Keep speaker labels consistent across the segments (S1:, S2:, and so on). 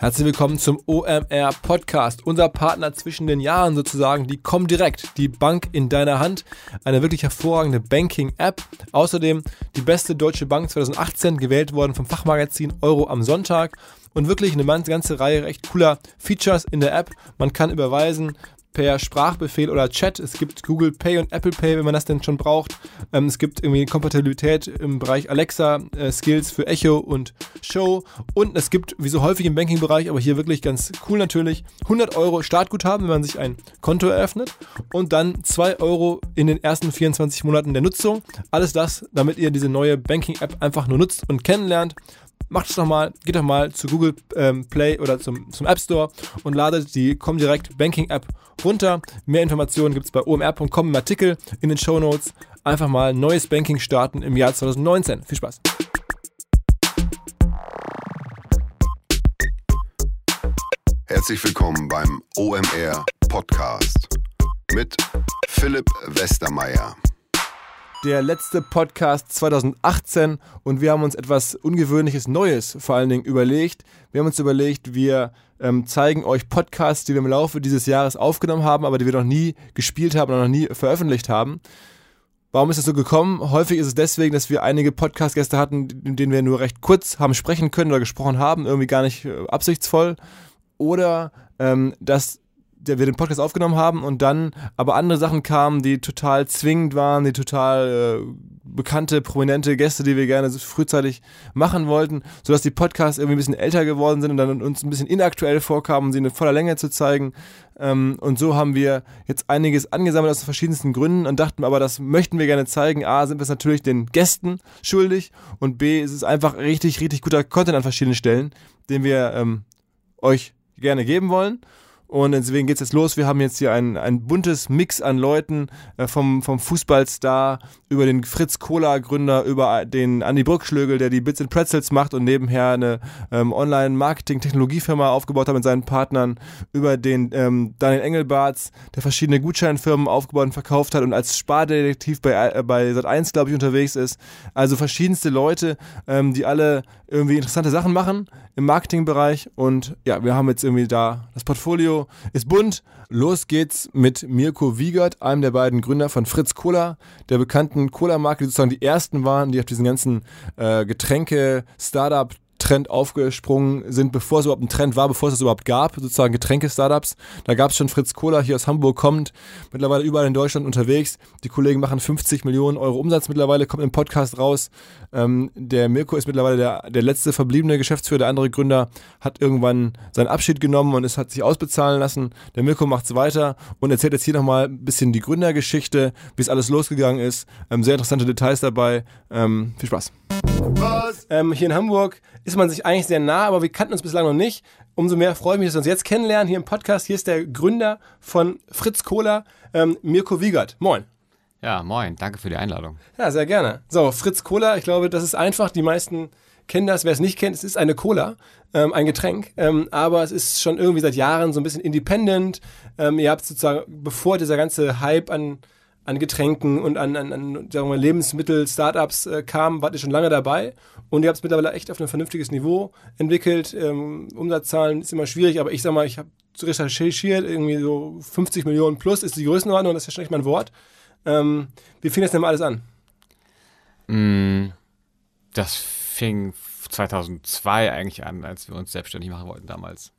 S1: Herzlich willkommen zum OMR Podcast, unser Partner zwischen den Jahren sozusagen, die Comdirect, die Bank in deiner Hand, eine wirklich hervorragende Banking-App. Außerdem die beste deutsche Bank 2018 gewählt worden vom Fachmagazin Euro am Sonntag. Und wirklich eine ganze Reihe recht cooler Features in der App. Man kann überweisen, per Sprachbefehl oder Chat. Es gibt Google Pay und Apple Pay, wenn man das denn schon braucht. Ähm, es gibt irgendwie Kompatibilität im Bereich Alexa, äh, Skills für Echo und Show. Und es gibt, wie so häufig im Banking-Bereich, aber hier wirklich ganz cool natürlich, 100 Euro Startguthaben, wenn man sich ein Konto eröffnet. Und dann 2 Euro in den ersten 24 Monaten der Nutzung. Alles das, damit ihr diese neue Banking-App einfach nur nutzt und kennenlernt macht es doch mal, geht doch mal zu Google ähm, Play oder zum, zum App Store und ladet die Comdirect Banking App runter. Mehr Informationen gibt es bei omr.com im Artikel in den Show Notes. Einfach mal neues Banking starten im Jahr 2019. Viel Spaß!
S2: Herzlich willkommen beim OMR Podcast mit Philipp Westermeier
S1: der letzte Podcast 2018 und wir haben uns etwas Ungewöhnliches Neues vor allen Dingen überlegt. Wir haben uns überlegt, wir ähm, zeigen euch Podcasts, die wir im Laufe dieses Jahres aufgenommen haben, aber die wir noch nie gespielt haben oder noch nie veröffentlicht haben. Warum ist das so gekommen? Häufig ist es deswegen, dass wir einige Podcast-Gäste hatten, in denen wir nur recht kurz haben sprechen können oder gesprochen haben, irgendwie gar nicht äh, absichtsvoll. Oder ähm, dass der wir den Podcast aufgenommen haben und dann aber andere Sachen kamen, die total zwingend waren, die total äh, bekannte, prominente Gäste, die wir gerne frühzeitig machen wollten, sodass die Podcasts irgendwie ein bisschen älter geworden sind und dann uns ein bisschen inaktuell vorkamen, sie in voller Länge zu zeigen. Ähm, und so haben wir jetzt einiges angesammelt aus verschiedensten Gründen und dachten aber, das möchten wir gerne zeigen. A, sind wir es natürlich den Gästen schuldig und B, ist es einfach richtig, richtig guter Content an verschiedenen Stellen, den wir ähm, euch gerne geben wollen. Und deswegen geht es jetzt los. Wir haben jetzt hier ein, ein buntes Mix an Leuten, äh, vom, vom Fußballstar über den Fritz Cola-Gründer, über den Andy Brückschlögel, der die Bits and Pretzels macht und nebenher eine ähm, Online-Marketing-Technologiefirma aufgebaut hat mit seinen Partnern, über den ähm, Daniel Engelbarts, der verschiedene Gutscheinfirmen aufgebaut und verkauft hat und als Spardetektiv bei, äh, bei Sat1, glaube ich, unterwegs ist. Also verschiedenste Leute, ähm, die alle irgendwie interessante Sachen machen im Marketingbereich. Und ja, wir haben jetzt irgendwie da das Portfolio ist bunt. Los geht's mit Mirko Wiegert, einem der beiden Gründer von Fritz Cola, der bekannten Cola-Marke, die sozusagen die ersten waren, die auf diesen ganzen äh, Getränke-Startup Trend aufgesprungen sind, bevor es überhaupt ein Trend war, bevor es es überhaupt gab, sozusagen Getränke-Startups. Da gab es schon Fritz Cola hier aus Hamburg, kommt mittlerweile überall in Deutschland unterwegs. Die Kollegen machen 50 Millionen Euro Umsatz mittlerweile, kommt im Podcast raus. Ähm, der Mirko ist mittlerweile der, der letzte verbliebene Geschäftsführer. Der andere Gründer hat irgendwann seinen Abschied genommen und es hat sich ausbezahlen lassen. Der Mirko macht es weiter und erzählt jetzt hier nochmal ein bisschen die Gründergeschichte, wie es alles losgegangen ist. Ähm, sehr interessante Details dabei. Ähm, viel Spaß. Ähm, hier in Hamburg ist man sich eigentlich sehr nah, aber wir kannten uns bislang noch nicht. Umso mehr freue ich mich, dass wir uns jetzt kennenlernen hier im Podcast. Hier ist der Gründer von Fritz Cola, ähm, Mirko Wiegert. Moin.
S3: Ja, moin. Danke für die Einladung.
S1: Ja, sehr gerne. So, Fritz Cola, ich glaube, das ist einfach. Die meisten kennen das. Wer es nicht kennt, es ist eine Cola, ähm, ein Getränk. Ähm, aber es ist schon irgendwie seit Jahren so ein bisschen independent. Ähm, ihr habt sozusagen, bevor dieser ganze Hype an an Getränken und an, an, an sagen wir Lebensmittel, Startups äh, kam, wart ihr schon lange dabei und ihr habt es mittlerweile echt auf ein vernünftiges Niveau entwickelt. Ähm, Umsatzzahlen ist immer schwierig, aber ich sag mal, ich habe recherchiert, irgendwie so 50 Millionen plus ist die Größenordnung, das ist ja schon echt mein Wort. Ähm, wie fing das denn mal alles an?
S3: Mm, das fing 2002 eigentlich an, als wir uns selbstständig machen wollten damals.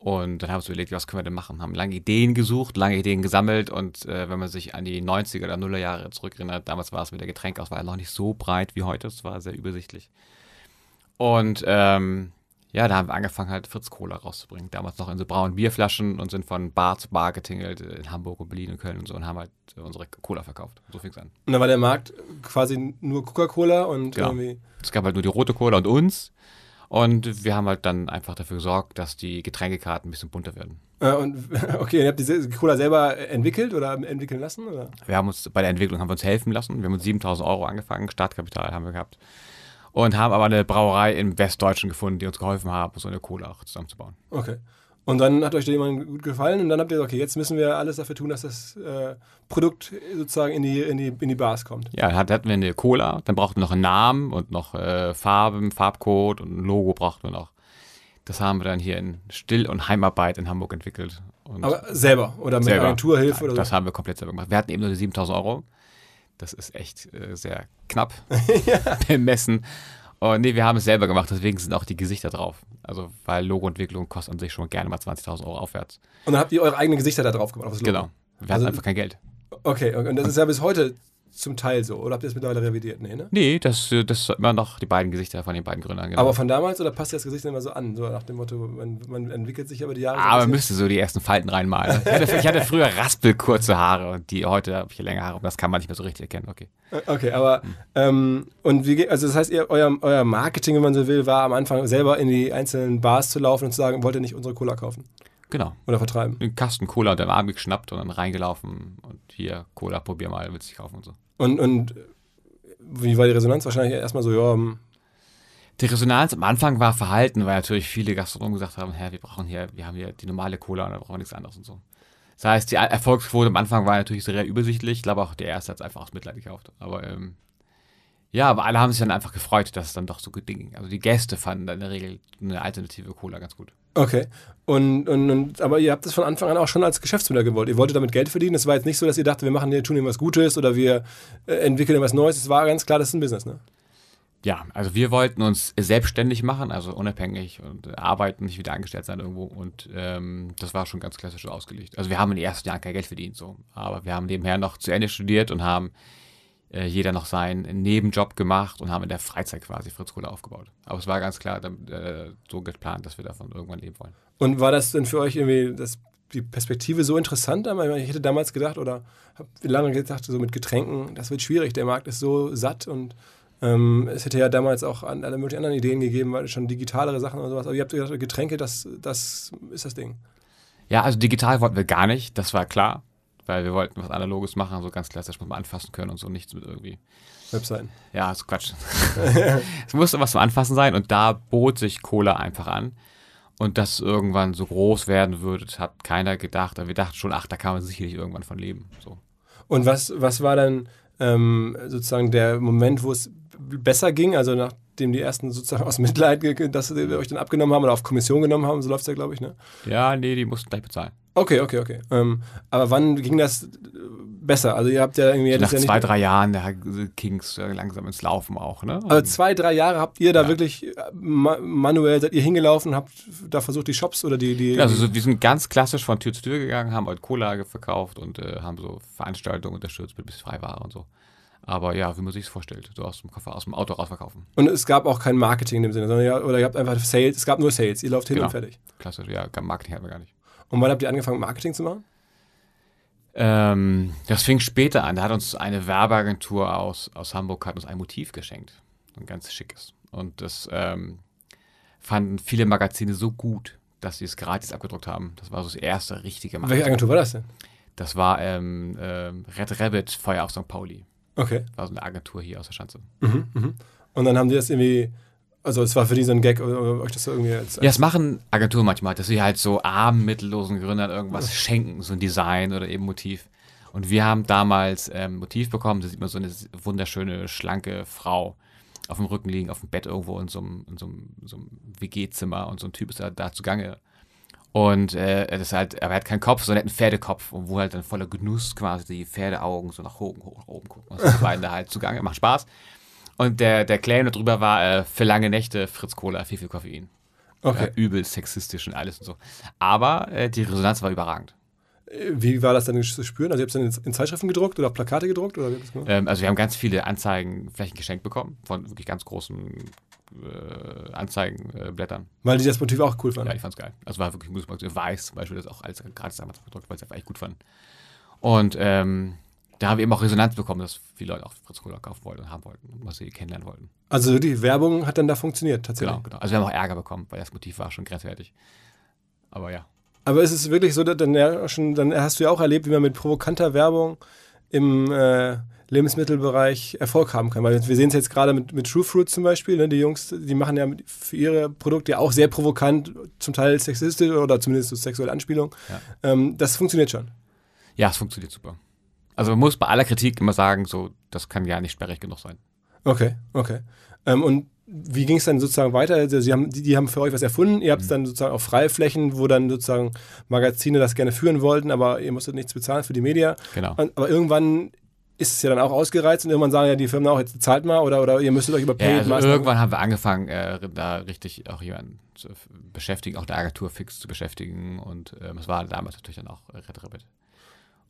S3: Und dann haben wir uns überlegt, was können wir denn machen? Haben lange Ideen gesucht, lange Ideen gesammelt und äh, wenn man sich an die 90er oder Nuller Jahre zurückerinnert, damals war es mit der Getränkauswahl noch nicht so breit wie heute, es war sehr übersichtlich. Und ähm, ja, da haben wir angefangen halt Fritz Cola rauszubringen. Damals noch in so braunen Bierflaschen und sind von Bar zu Bar getingelt in Hamburg und Berlin und Köln und so und haben halt unsere Cola verkauft. So fing es an.
S1: Und da war der Markt quasi nur Coca-Cola und
S3: genau.
S1: irgendwie.
S3: Es gab halt nur die rote Cola und uns. Und wir haben halt dann einfach dafür gesorgt, dass die Getränkekarten ein bisschen bunter werden.
S1: Äh, und okay, ihr habt die Cola selber entwickelt oder entwickeln lassen? Oder?
S3: Wir haben uns bei der Entwicklung haben wir uns helfen lassen. Wir haben uns 7000 Euro angefangen, Startkapital haben wir gehabt. Und haben aber eine Brauerei im Westdeutschen gefunden, die uns geholfen hat, so eine Cola auch zusammenzubauen.
S1: Okay. Und dann hat euch da jemand gut gefallen und dann habt ihr gesagt, okay, jetzt müssen wir alles dafür tun, dass das äh, Produkt sozusagen in die, in, die, in die Bars kommt.
S3: Ja, dann hatten wir eine Cola, dann brauchten wir noch einen Namen und noch äh, Farben, Farbcode und ein Logo brauchten wir noch. Das haben wir dann hier in Still- und Heimarbeit in Hamburg entwickelt. Und
S1: Aber selber oder mit
S3: selber.
S1: Agenturhilfe oder
S3: Das
S1: so?
S3: haben wir komplett selber gemacht. Wir hatten eben nur die 7000 Euro. Das ist echt äh, sehr knapp bemessen. Und nee, wir haben es selber gemacht, deswegen sind auch die Gesichter drauf. Also, weil Logoentwicklung kostet an sich schon gerne mal 20.000 Euro aufwärts.
S1: Und dann habt ihr eure eigenen Gesichter da drauf gemacht. auf das Logo.
S3: Genau. Wir hatten
S1: Also-
S3: einfach kein Geld.
S1: Okay, und das ist ja bis heute zum Teil so. Oder habt ihr das mittlerweile revidiert? Nee, ne?
S3: Nee, das, äh, das sind immer noch die beiden Gesichter von den beiden Gründern. Genau.
S1: Aber von damals oder passt dir das Gesicht immer so an? So nach dem Motto, man, man entwickelt sich über die Jahre. so
S3: Aber man
S1: bisschen?
S3: müsste so die ersten Falten reinmalen. Ich hatte, ich hatte früher raspelkurze Haare und die heute habe ich länger Haare und das kann man nicht mehr so richtig erkennen. Okay.
S1: Okay, aber ähm, und wie geht, also das heißt, ihr, euer, euer Marketing, wenn man so will, war am Anfang selber in die einzelnen Bars zu laufen und zu sagen, wollt ihr nicht unsere Cola kaufen
S3: Genau.
S1: oder vertreiben?
S3: einen Kasten Cola unter dem Arm geschnappt und dann reingelaufen und hier, Cola, probier mal, willst du dich kaufen und so.
S1: Und, und wie war die Resonanz? Wahrscheinlich erstmal so, ja, hm,
S3: Die Resonanz am Anfang war verhalten, weil natürlich viele Gastronomen gesagt haben, hä, wir brauchen hier, wir haben hier die normale Cola und da brauchen wir nichts anderes und so. Das heißt, die Erfolgsquote am Anfang war natürlich sehr übersichtlich. Ich glaube auch, der erste hat es einfach aus Mitleid gekauft. Aber ähm, ja, aber alle haben sich dann einfach gefreut, dass es dann doch so gut ging. Also die Gäste fanden dann in der Regel eine alternative Cola ganz gut.
S1: Okay. Und, und, und, aber ihr habt das von Anfang an auch schon als Geschäftsmodell gewollt. Ihr wolltet damit Geld verdienen. Es war jetzt nicht so, dass ihr dachtet, wir machen hier, tun hier was Gutes oder wir äh, entwickeln was Neues. Es war ganz klar, das ist ein Business, ne?
S3: Ja, also wir wollten uns selbstständig machen, also unabhängig und arbeiten, nicht wieder angestellt sein irgendwo. Und ähm, das war schon ganz klassisch ausgelegt. Also wir haben in den ersten Jahren kein Geld verdient, so. Aber wir haben nebenher noch zu Ende studiert und haben äh, jeder noch seinen Nebenjob gemacht und haben in der Freizeit quasi Fritz Cola aufgebaut. Aber es war ganz klar äh, so geplant, dass wir davon irgendwann leben wollen.
S1: Und war das denn für euch irgendwie das, die Perspektive so interessant? Ich hätte damals gedacht oder habe lange gedacht, so mit Getränken, das wird schwierig. Der Markt ist so satt und ähm, es hätte ja damals auch an, alle möglichen anderen Ideen gegeben, weil schon digitalere Sachen oder sowas. Aber ihr habt gedacht, Getränke, das, das ist das Ding.
S3: Ja, also digital wollten wir gar nicht, das war klar. Weil wir wollten was Analoges machen, so ganz klassisch, muss man anfassen können und so nichts mit irgendwie
S1: Webseiten.
S3: Ja, ist Quatsch. es musste was zum Anfassen sein und da bot sich Cola einfach an. Und dass irgendwann so groß werden würde, das hat keiner gedacht. Aber wir dachten schon, ach, da kann man sicherlich irgendwann von leben. So.
S1: Und was, was war dann ähm, sozusagen der Moment, wo es besser ging? Also nachdem die ersten sozusagen aus Mitleid, dass sie euch dann abgenommen haben oder auf Kommission genommen haben, so läuft es ja, glaube ich, ne?
S3: Ja, nee, die mussten gleich bezahlen.
S1: Okay, okay, okay. Ähm, aber wann ging das äh, besser? Also ihr habt ja irgendwie...
S3: Nach
S1: das ja
S3: zwei, drei Jahren, da ging es langsam ins Laufen auch. Ne?
S1: Also zwei, drei Jahre habt ihr da
S3: Ja.
S1: wirklich äh, ma manuell, seid ihr hingelaufen habt da versucht, die Shops oder die... die
S3: also so, wir sind ganz klassisch von Tür zu Tür gegangen, haben halt Cola verkauft und äh, haben so Veranstaltungen unterstützt mit bis Freiware und so. Aber ja, wie man sich es vorstellt, so aus dem Koffer, aus dem Auto rausverkaufen.
S1: und es gab auch kein Marketing in dem Sinne, sondern ja, oder ihr habt einfach Sales, es gab nur Sales, ihr lauft hin
S3: Genau.
S1: und fertig.
S3: Klassisch, ja, Marketing hatten wir gar nicht.
S1: Und wann habt ihr angefangen, Marketing zu machen?
S3: Ähm, das fing später an. Da hat uns eine Werbeagentur aus, aus Hamburg hat uns ein Motiv geschenkt. Ein ganz schickes. Und das ähm, fanden viele Magazine so gut, dass sie es gratis abgedruckt haben. Das war so das erste richtige
S1: Welche
S3: Magazin.
S1: Agentur war das denn?
S3: Das war ähm, ähm, Red Rabbit Feuer auf St. Pauli.
S1: Okay.
S3: War so eine Agentur hier aus der Schanze.
S1: Mhm, mhm. Und dann haben die das irgendwie, also es war für die so ein Gag, euch das irgendwie als,
S3: Ja, das machen Agenturen manchmal, dass sie halt so armen, mittellosen Gründern irgendwas schenken, so ein Design oder eben Motiv. Und wir haben damals ähm, Motiv bekommen, da sieht man so eine wunderschöne, schlanke Frau auf dem Rücken liegen, auf dem Bett irgendwo in so einem, in so einem, so einem WG-Zimmer und so ein Typ ist da, da zugange. Und äh, das ist halt, aber er hat keinen Kopf, sondern er hat einen Pferdekopf, und wo halt dann voller Genuss quasi die Pferdeaugen so nach oben, hoch, nach oben gucken. Und das beiden da halt zugange, macht Spaß. Und der, der Claim darüber war, äh, für lange Nächte Fritz Cola, viel, viel Koffein.
S1: Okay.
S3: Ja, übel sexistisch und alles und so. Aber äh, die Resonanz war überragend.
S1: Wie war das dann zu spüren? Also ihr habt es dann in, Zeitschriften gedruckt oder auf Plakate gedruckt? Oder?
S3: Ähm, also wir haben ganz viele Anzeigenflächen geschenkt bekommen von wirklich ganz großen äh, Anzeigenblättern.
S1: Weil die das Motiv auch cool fanden.
S3: Ja, ich fand's geil. Also war wirklich ein gutes Magazin. Weiß zum Beispiel, das auch alles gratis damals gedruckt, weil sie einfach echt gut fanden. Und ähm, da haben wir eben auch Resonanz bekommen, dass viele Leute auch Fritz Cola kaufen wollten und haben wollten und was sie kennenlernen wollten.
S1: Also die Werbung hat dann da funktioniert, tatsächlich.
S3: Genau, genau. Also wir haben auch Ärger bekommen, weil das Motiv war schon grenzwertig. Aber ja.
S1: Aber ist es wirklich so, dass dann, ja schon, dann hast du ja auch erlebt, wie man mit provokanter Werbung im äh, Lebensmittelbereich Erfolg haben kann. Weil wir sehen es jetzt gerade mit, mit True Fruit zum Beispiel. Ne? Die Jungs, die machen ja für ihre Produkte ja auch sehr provokant, zum Teil sexistisch oder zumindest so sexuelle Anspielung.
S3: Ja.
S1: Ähm, das funktioniert schon.
S3: Ja, es funktioniert super. Also man muss bei aller Kritik immer sagen, so, das kann ja nicht sperrig genug sein.
S1: Okay, okay. Ähm, und wie ging es dann sozusagen weiter? Also Sie haben, die, die haben für euch was erfunden, ihr habt es
S3: Mhm.
S1: dann sozusagen auf Freiflächen, wo dann sozusagen Magazine das gerne führen wollten, aber ihr musstet nichts bezahlen für die Media.
S3: Genau.
S1: Aber irgendwann ist es ja dann auch ausgereizt und irgendwann sagen ja die Firmen auch, jetzt zahlt mal oder, oder ihr müsstet euch über
S3: Ja,
S1: Paid
S3: also
S1: Maßnahmen-
S3: irgendwann haben wir angefangen, äh, da richtig auch jemanden zu beschäftigen, auch der Agentur fix zu beschäftigen. Und ähm, es war damals natürlich dann auch Red Rabbit.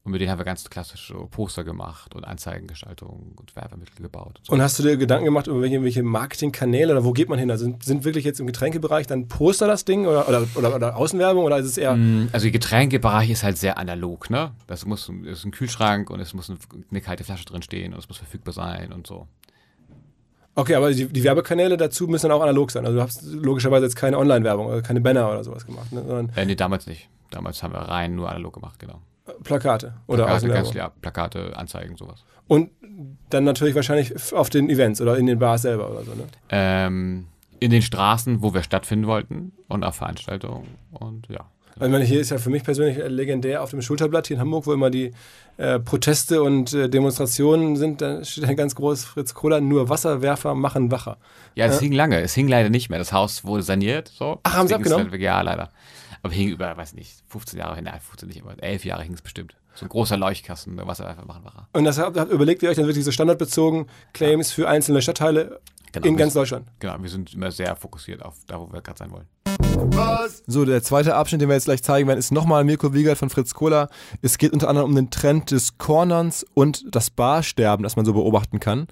S3: Und mit denen haben wir ganz klassisch so Poster gemacht und Anzeigengestaltung und Werbemittel gebaut. Und so.
S1: Und hast du dir Gedanken gemacht über welche, welche Marketingkanäle oder wo geht man hin? Also sind, sind wirklich jetzt im Getränkebereich dann Poster das Ding oder, oder, oder, oder Außenwerbung oder ist es eher.
S3: Mm, Also der Getränkebereich ist halt sehr analog, ne? Das muss ist ein Kühlschrank und es muss ein- eine kalte Flasche drin stehen und es muss verfügbar sein und so.
S1: Okay, aber die, die Werbekanäle dazu müssen dann auch analog sein. Also du hast logischerweise jetzt keine Online-Werbung oder keine Banner oder sowas gemacht, ne? sondern
S3: Äh, nee, damals nicht. Damals haben wir rein nur analog gemacht, genau.
S1: Plakate oder
S3: Plakate, ganz, ja, Plakate, Anzeigen, sowas.
S1: Und dann natürlich wahrscheinlich auf den Events oder in den Bars selber oder so. Ne?
S3: Ähm, in den Straßen, wo wir stattfinden wollten und auf Veranstaltungen und ja.
S1: Also ich meine, hier ist ja für mich persönlich legendär auf dem Schulterblatt hier in Hamburg, wo immer die äh, Proteste und äh, Demonstrationen sind, da steht ein ganz groß Fritz Kohler, nur Wasserwerfer machen wacher.
S3: Ja, es hing lange. Es hing leider nicht mehr. Das Haus wurde saniert. So.
S1: Ach, haben sie abgenommen?
S3: es- Ja, leider. Aber hing über, weiß nicht, 15 Jahre hin, nein, 15 nicht, aber 11 Jahre hing es bestimmt. So ein großer Leuchtkasten, der Wasserwerfer machen war.
S1: Und das habt, habt, überlegt ihr euch dann wirklich so standardbezogen Claims für einzelne Stadtteile
S3: Genau,
S1: in ganz Deutschland?
S3: Genau, wir sind immer sehr fokussiert auf da, wo wir gerade sein wollen.
S1: So, der zweite Abschnitt, den wir jetzt gleich zeigen werden, ist nochmal Mirko Wiegert von Fritz Kohler. Es geht unter anderem um den Trend des Cornerns und das Barsterben, das man so beobachten kann.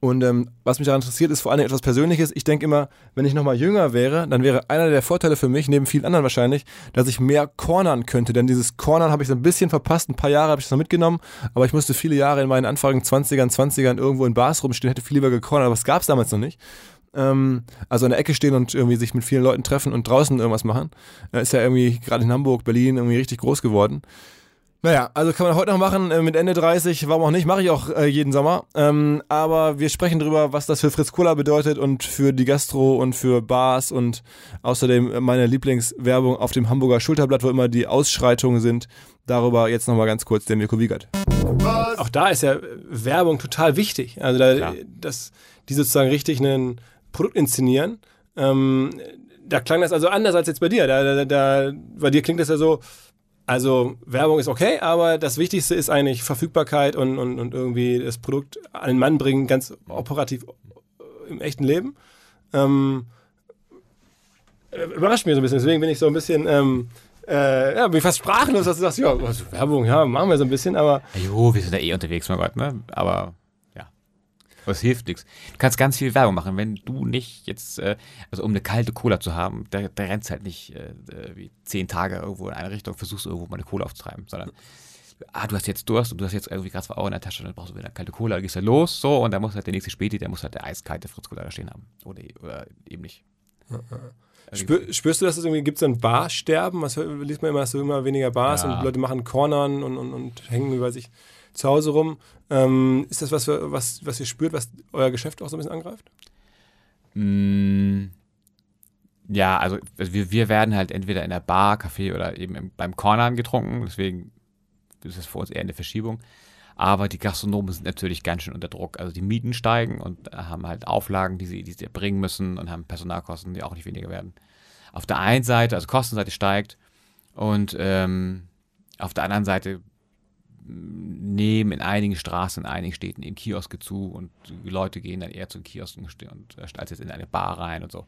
S1: Und ähm, was mich daran interessiert, ist vor allem etwas Persönliches. Ich denke immer, wenn ich nochmal jünger wäre, dann wäre einer der Vorteile für mich, neben vielen anderen wahrscheinlich, dass ich mehr cornern könnte. Denn dieses Cornern habe ich so ein bisschen verpasst. Ein paar Jahre habe ich das noch mitgenommen, aber ich musste viele Jahre in meinen Anfang 20ern, 20ern irgendwo in Bars rumstehen, hätte viel lieber gecornert, aber es gab es damals noch nicht. Ähm, also an der Ecke stehen und irgendwie sich mit vielen Leuten treffen und draußen irgendwas machen. Äh, ist ja irgendwie gerade in Hamburg, Berlin irgendwie richtig groß geworden. Naja, also kann man heute noch machen äh, mit Ende 30, warum auch nicht, mache ich auch äh, jeden Sommer. Ähm, aber wir sprechen darüber, was das für Fritz Cola bedeutet und für die Gastro und für Bars und außerdem äh, meine Lieblingswerbung auf dem Hamburger Schulterblatt, wo immer die Ausschreitungen sind. Darüber jetzt nochmal ganz kurz der Mirko Wiegert. Auch da ist ja äh, Werbung total wichtig. Also, da, dass die sozusagen richtig ein Produkt inszenieren. Ähm, da klang das also anders als jetzt bei dir. Da, da, da, bei dir klingt das ja so, also Werbung ist okay, aber das Wichtigste ist eigentlich Verfügbarkeit und, und, und irgendwie das Produkt an den Mann bringen, ganz operativ äh, im echten Leben. Ähm, äh, überrascht mich so ein bisschen, deswegen bin ich so ein bisschen, ähm, äh, ja, bin ich fast sprachlos, dass du sagst, ja, also Werbung, ja, machen wir so ein bisschen, aber
S3: Ja, Jo, wir sind da eh unterwegs, mein Gott, ne? Aber es hilft nichts. Du kannst ganz viel Werbung machen, wenn du nicht jetzt, äh, also um eine kalte Cola zu haben, da, da rennst halt nicht äh, äh, wie zehn Tage irgendwo in eine Richtung, versuchst irgendwo mal eine Cola aufzutreiben, sondern ah, du hast jetzt Durst und du hast jetzt irgendwie gerade zwei Euro in der Tasche, dann brauchst du wieder eine kalte Cola, dann gehst du los, so, und dann muss halt der nächste Späti, der muss halt der eiskalte Fritz Cola da stehen haben. Oder, oder eben nicht. Also,
S1: Spür, spürst du, dass es irgendwie gibt so ein Barsterben? Was liest man immer, dass so immer weniger Bars
S3: Ja.
S1: und Leute machen Cornern und, und, und hängen über sich zu Hause rum. Ähm, ist das was, was, was ihr spürt, was euer Geschäft auch so ein bisschen angreift?
S3: Mm, Ja, also wir, wir werden halt entweder in der Bar, Café oder eben im, beim Cornern getrunken, deswegen ist es für uns eher eine Verschiebung. Aber die Gastronomen sind natürlich ganz schön unter Druck. Also die Mieten steigen und haben halt Auflagen, die sie, die sie erbringen müssen und haben Personalkosten, die auch nicht weniger werden. Auf der einen Seite, also Kostenseite steigt und ähm, auf der anderen Seite nehmen in einigen Straßen, in einigen Städten eben Kioske zu und die Leute gehen dann eher zu Kiosken und äh, als jetzt in eine Bar rein und so.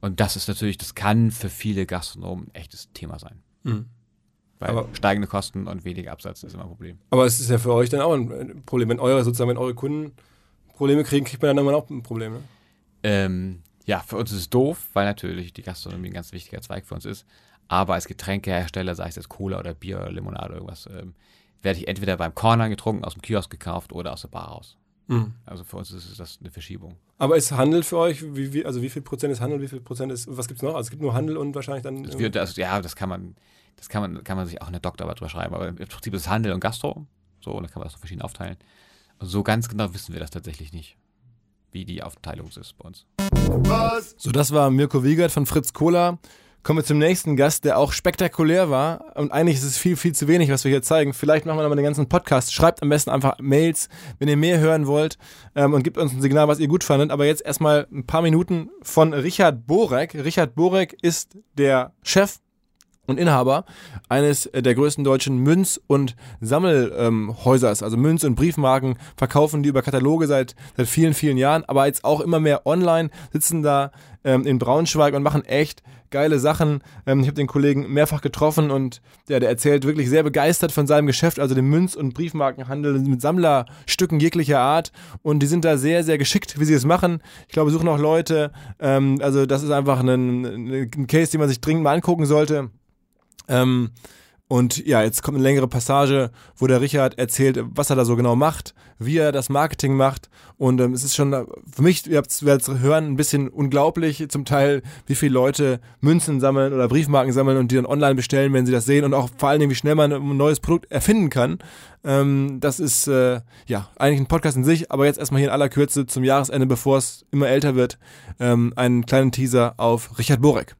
S3: Und das ist natürlich, das kann für viele Gastronomen ein echtes Thema sein. Weil
S1: Aber-
S3: steigende Kosten und weniger Absatz ist immer ein Problem.
S1: Aber es ist ja für euch dann auch ein Problem. Wenn eure sozusagen, wenn eure Kunden Probleme kriegen, kriegt man dann irgendwann auch ein Problem. Ne?
S3: Ähm, ja, für uns ist es doof, weil natürlich die Gastronomie ein ganz wichtiger Zweig für uns ist. Aber als Getränkehersteller, sei es jetzt Cola oder Bier oder Limonade oder irgendwas, ähm, werde ich entweder beim Corner getrunken, aus dem Kiosk gekauft oder aus der Bar raus. Also für uns ist das eine Verschiebung.
S1: Aber ist Handel für euch, wie, wie, also wie viel Prozent ist Handel, wie viel Prozent ist, was gibt es noch? Also es gibt nur Handel und wahrscheinlich dann.
S3: Das wird, also, ja, das kann man, das kann man, kann man sich auch in der Doktorarbeit drüber schreiben. Aber im Prinzip ist es Handel und Gastro. So, und dann kann man das so verschieden aufteilen. Also so ganz genau wissen wir das tatsächlich nicht, wie die Aufteilung ist bei uns.
S1: So, das war Mirko Wiegert von Fritz Kohler. Kommen wir zum nächsten Gast, der auch spektakulär war. Und eigentlich ist es viel, viel zu wenig, was wir hier zeigen. Vielleicht machen wir nochmal den ganzen Podcast. Schreibt am besten einfach Mails, wenn ihr mehr hören wollt ähm, und gebt uns ein Signal, was ihr gut fandet. Aber jetzt erstmal ein paar Minuten von Richard Borek. Richard Borek ist der Chef und Inhaber eines der größten deutschen Münz- und Sammelhäusers. also Münz- und Briefmarken verkaufen die über Kataloge seit, seit vielen, vielen Jahren, aber jetzt auch immer mehr online, sitzen da ähm, in Braunschweig und machen echt geile Sachen. Ähm, ich habe den Kollegen mehrfach getroffen und der, der erzählt wirklich sehr begeistert von seinem Geschäft, also dem Münz- und Briefmarkenhandel mit Sammlerstücken jeglicher Art. Und die sind da sehr, sehr geschickt, wie sie es machen. Ich glaube, suchen auch Leute. Ähm, also das ist einfach ein, ein Case, den man sich dringend mal angucken sollte. Ähm, und ja, jetzt kommt eine längere Passage, wo der Richard erzählt, was er da so genau macht, wie er das Marketing macht. Und ähm, es ist schon für mich, ihr werdet es hören, ein bisschen unglaublich zum Teil, wie viele Leute Münzen sammeln oder Briefmarken sammeln und die dann online bestellen, wenn sie das sehen. Und auch vor allen Dingen, wie schnell man ein neues Produkt erfinden kann. Ähm, das ist äh, ja eigentlich ein Podcast in sich, aber jetzt erstmal hier in aller Kürze zum Jahresende, bevor es immer älter wird, ähm, einen kleinen Teaser auf Richard Borek.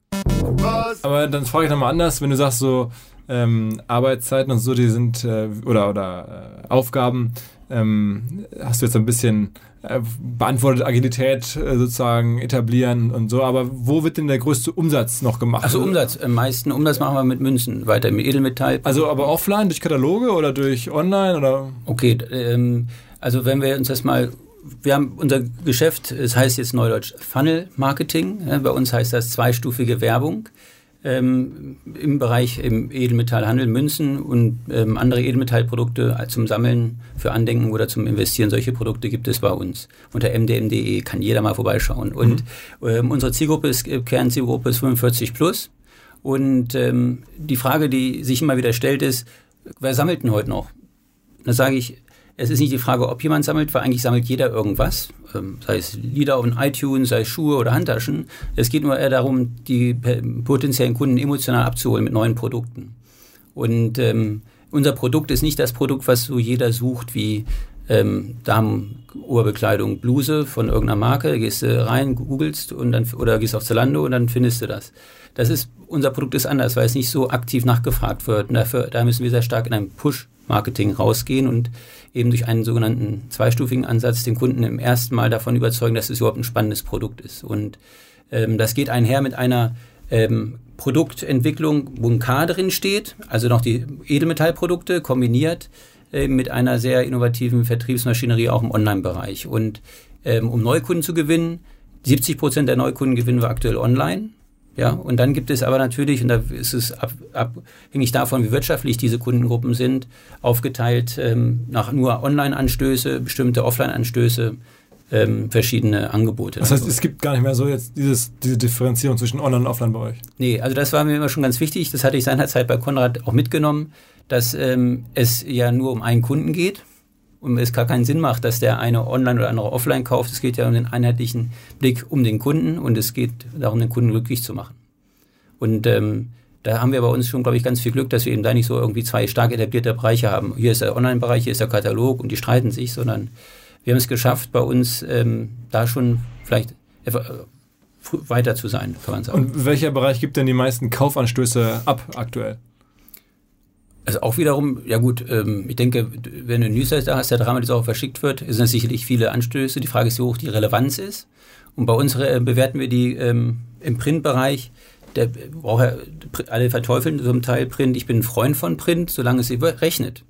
S1: Aber dann frage ich nochmal anders, wenn du sagst so, ähm, Arbeitszeiten und so, die sind, äh, oder, oder äh, Aufgaben, ähm, hast du jetzt ein bisschen äh, beantwortet, Agilität äh, sozusagen etablieren und so, aber wo wird denn der größte Umsatz noch gemacht?
S4: Also Umsatz, am meisten Umsatz machen wir mit Münzen, weiter mit Edelmetall.
S1: Also aber offline, durch Kataloge oder durch online oder?
S4: Okay, ähm, also wenn wir uns das mal wir haben unser Geschäft, es heißt jetzt neudeutsch Funnel Marketing. Bei uns heißt das zweistufige Werbung ähm, im Bereich im Edelmetallhandel, Münzen und ähm, andere Edelmetallprodukte zum Sammeln, für Andenken oder zum Investieren. Solche Produkte gibt es bei uns. Unter mdm.de kann jeder mal vorbeischauen. Mhm. Und ähm, unsere Zielgruppe ist, äh, Kernzielgruppe ist 45 plus. Und ähm, die Frage, die sich immer wieder stellt, ist, wer sammelt denn heute noch? Da sage ich, es ist nicht die Frage, ob jemand sammelt, weil eigentlich sammelt jeder irgendwas, ähm, sei es Lieder auf iTunes, sei es Schuhe oder Handtaschen. Es geht nur eher darum, die potenziellen Kunden emotional abzuholen mit neuen Produkten. Und ähm, unser Produkt ist nicht das Produkt, was so jeder sucht, wie ähm, Damenoberbekleidung, Bluse von irgendeiner Marke. Gehst du rein, googelst und dann oder gehst auf Zalando und dann findest du das. Das ist unser Produkt ist anders, weil es nicht so aktiv nachgefragt wird. Und dafür, da müssen wir sehr stark in einem Push-Marketing rausgehen und eben durch einen sogenannten zweistufigen Ansatz den Kunden im ersten Mal davon überzeugen, dass es überhaupt ein spannendes Produkt ist. Und ähm, das geht einher mit einer ähm, Produktentwicklung, wo ein K drin steht, also noch die Edelmetallprodukte kombiniert äh, mit einer sehr innovativen Vertriebsmaschinerie auch im Online-Bereich. Und ähm, um Neukunden zu gewinnen, 70 Prozent der Neukunden gewinnen wir aktuell online. Ja, und dann gibt es aber natürlich, und da ist es ab, abhängig davon, wie wirtschaftlich diese Kundengruppen sind, aufgeteilt ähm, nach nur Online-Anstöße, bestimmte Offline-Anstöße, ähm, verschiedene Angebote.
S1: Das heißt, es gibt gar nicht mehr so jetzt dieses, diese Differenzierung zwischen Online und Offline bei euch?
S4: Nee, also das war mir immer schon ganz wichtig. Das hatte ich seinerzeit bei Konrad auch mitgenommen, dass ähm, es ja nur um einen Kunden geht und es gar keinen Sinn macht, dass der eine online oder andere offline kauft. Es geht ja um den einheitlichen Blick um den Kunden und es geht darum, den Kunden glücklich zu machen. Und ähm, da haben wir bei uns schon, glaube ich, ganz viel Glück, dass wir eben da nicht so irgendwie zwei stark etablierte Bereiche haben. Hier ist der Online-Bereich, hier ist der Katalog und die streiten sich, sondern wir haben es geschafft, bei uns ähm, da schon vielleicht äh, weiter zu sein, kann man sagen.
S1: Und welcher Bereich gibt denn die meisten Kaufanstöße ab aktuell?
S4: Also auch wiederum, ja gut, ähm, ich denke, wenn du einen Newsletter hast, der dreimal die Woche verschickt wird, sind das sicherlich viele Anstöße. Die Frage ist, wie hoch die Relevanz ist. Und bei uns äh, bewerten wir die ähm, im Printbereich. Der braucht alle verteufeln zum Teil Print. Ich bin ein Freund von Print, solange es rechnet.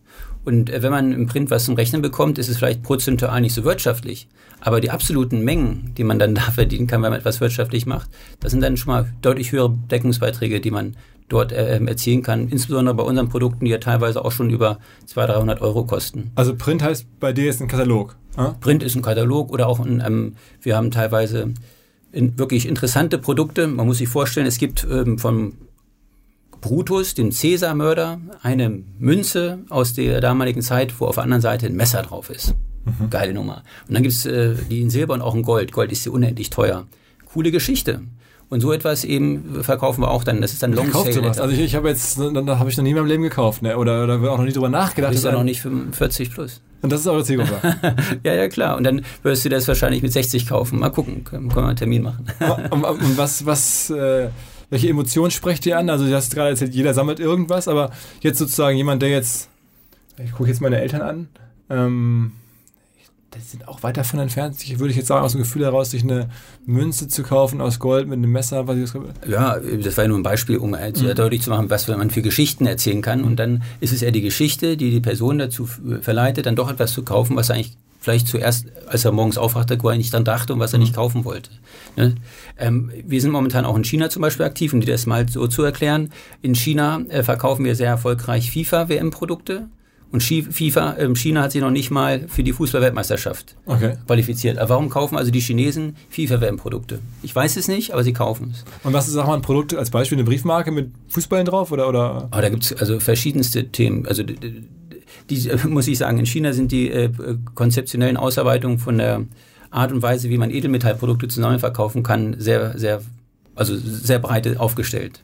S4: Und äh, wenn man im Print was zum Rechnen bekommt, ist es vielleicht prozentual nicht so wirtschaftlich. Aber die absoluten Mengen, die man dann da verdienen kann, wenn man etwas wirtschaftlich macht, das sind dann schon mal deutlich höhere Deckungsbeiträge, die man dort äh, ähm, erzielen kann. Insbesondere bei unseren Produkten, die ja teilweise auch schon über 200, 300 Euro kosten.
S1: Also Print heißt bei dir ist ein Katalog?
S4: Äh? Print ist ein Katalog oder auch ein, ähm, wir haben teilweise in, wirklich interessante Produkte. Man muss sich vorstellen, es gibt ähm, vom Brutus, dem Cäsar-Mörder, eine Münze aus der damaligen Zeit, wo auf der anderen Seite ein Messer drauf ist. Mhm. Geile Nummer. Und dann gibt es äh, die in Silber und auch in Gold. Gold ist hier unendlich teuer. Coole Geschichte. Und so etwas eben verkaufen wir auch dann. Das ist dann
S1: Long Sale. Sowas. Also ich, ich habe jetzt, da habe ich noch nie in meinem Leben gekauft, ne? Oder, oder auch noch nie drüber nachgedacht.
S4: Du bist ja noch nicht 45 plus.
S1: Und das ist eure Zielgruppe.
S4: ja, ja, klar. Und dann wirst du das wahrscheinlich mit 60 kaufen. Mal gucken, können, können wir einen Termin machen.
S1: und, und was, was, äh, welche Emotionen sprecht ihr an? Also du hast gerade erzählt, jeder sammelt irgendwas, aber jetzt sozusagen jemand, der jetzt, ich gucke jetzt meine Eltern an, ähm, die sind auch weit davon entfernt, sich, würde ich jetzt sagen, aus dem Gefühl heraus, sich eine Münze zu kaufen aus Gold mit einem Messer. Was ich das
S4: ja, das war ja nur ein Beispiel, um mhm. deutlich zu machen, was man für Geschichten erzählen kann. Und dann ist es eher die Geschichte, die die Person dazu verleitet, dann doch etwas zu kaufen, was er eigentlich vielleicht zuerst, als er morgens aufwachte, gar nicht dran dachte und was er mhm. nicht kaufen wollte. Ne? Ähm, wir sind momentan auch in China zum Beispiel aktiv, um dir das mal so zu erklären. In China äh, verkaufen wir sehr erfolgreich FIFA-WM-Produkte. Und FIFA, ähm, China hat sich noch nicht mal für die Fußball-Weltmeisterschaft okay. qualifiziert. Aber warum kaufen also die Chinesen FIFA-WM-Produkte? Ich weiß es nicht, aber sie kaufen es.
S1: Und was ist, sag mal, ein Produkt als Beispiel, eine Briefmarke mit Fußballen drauf? Oder, oder?
S4: Oh, da gibt es also verschiedenste Themen. Also die, muss ich sagen, in China sind die äh, konzeptionellen Ausarbeitungen von der Art und Weise, wie man Edelmetallprodukte zusammen verkaufen kann, sehr, sehr, also sehr breit aufgestellt.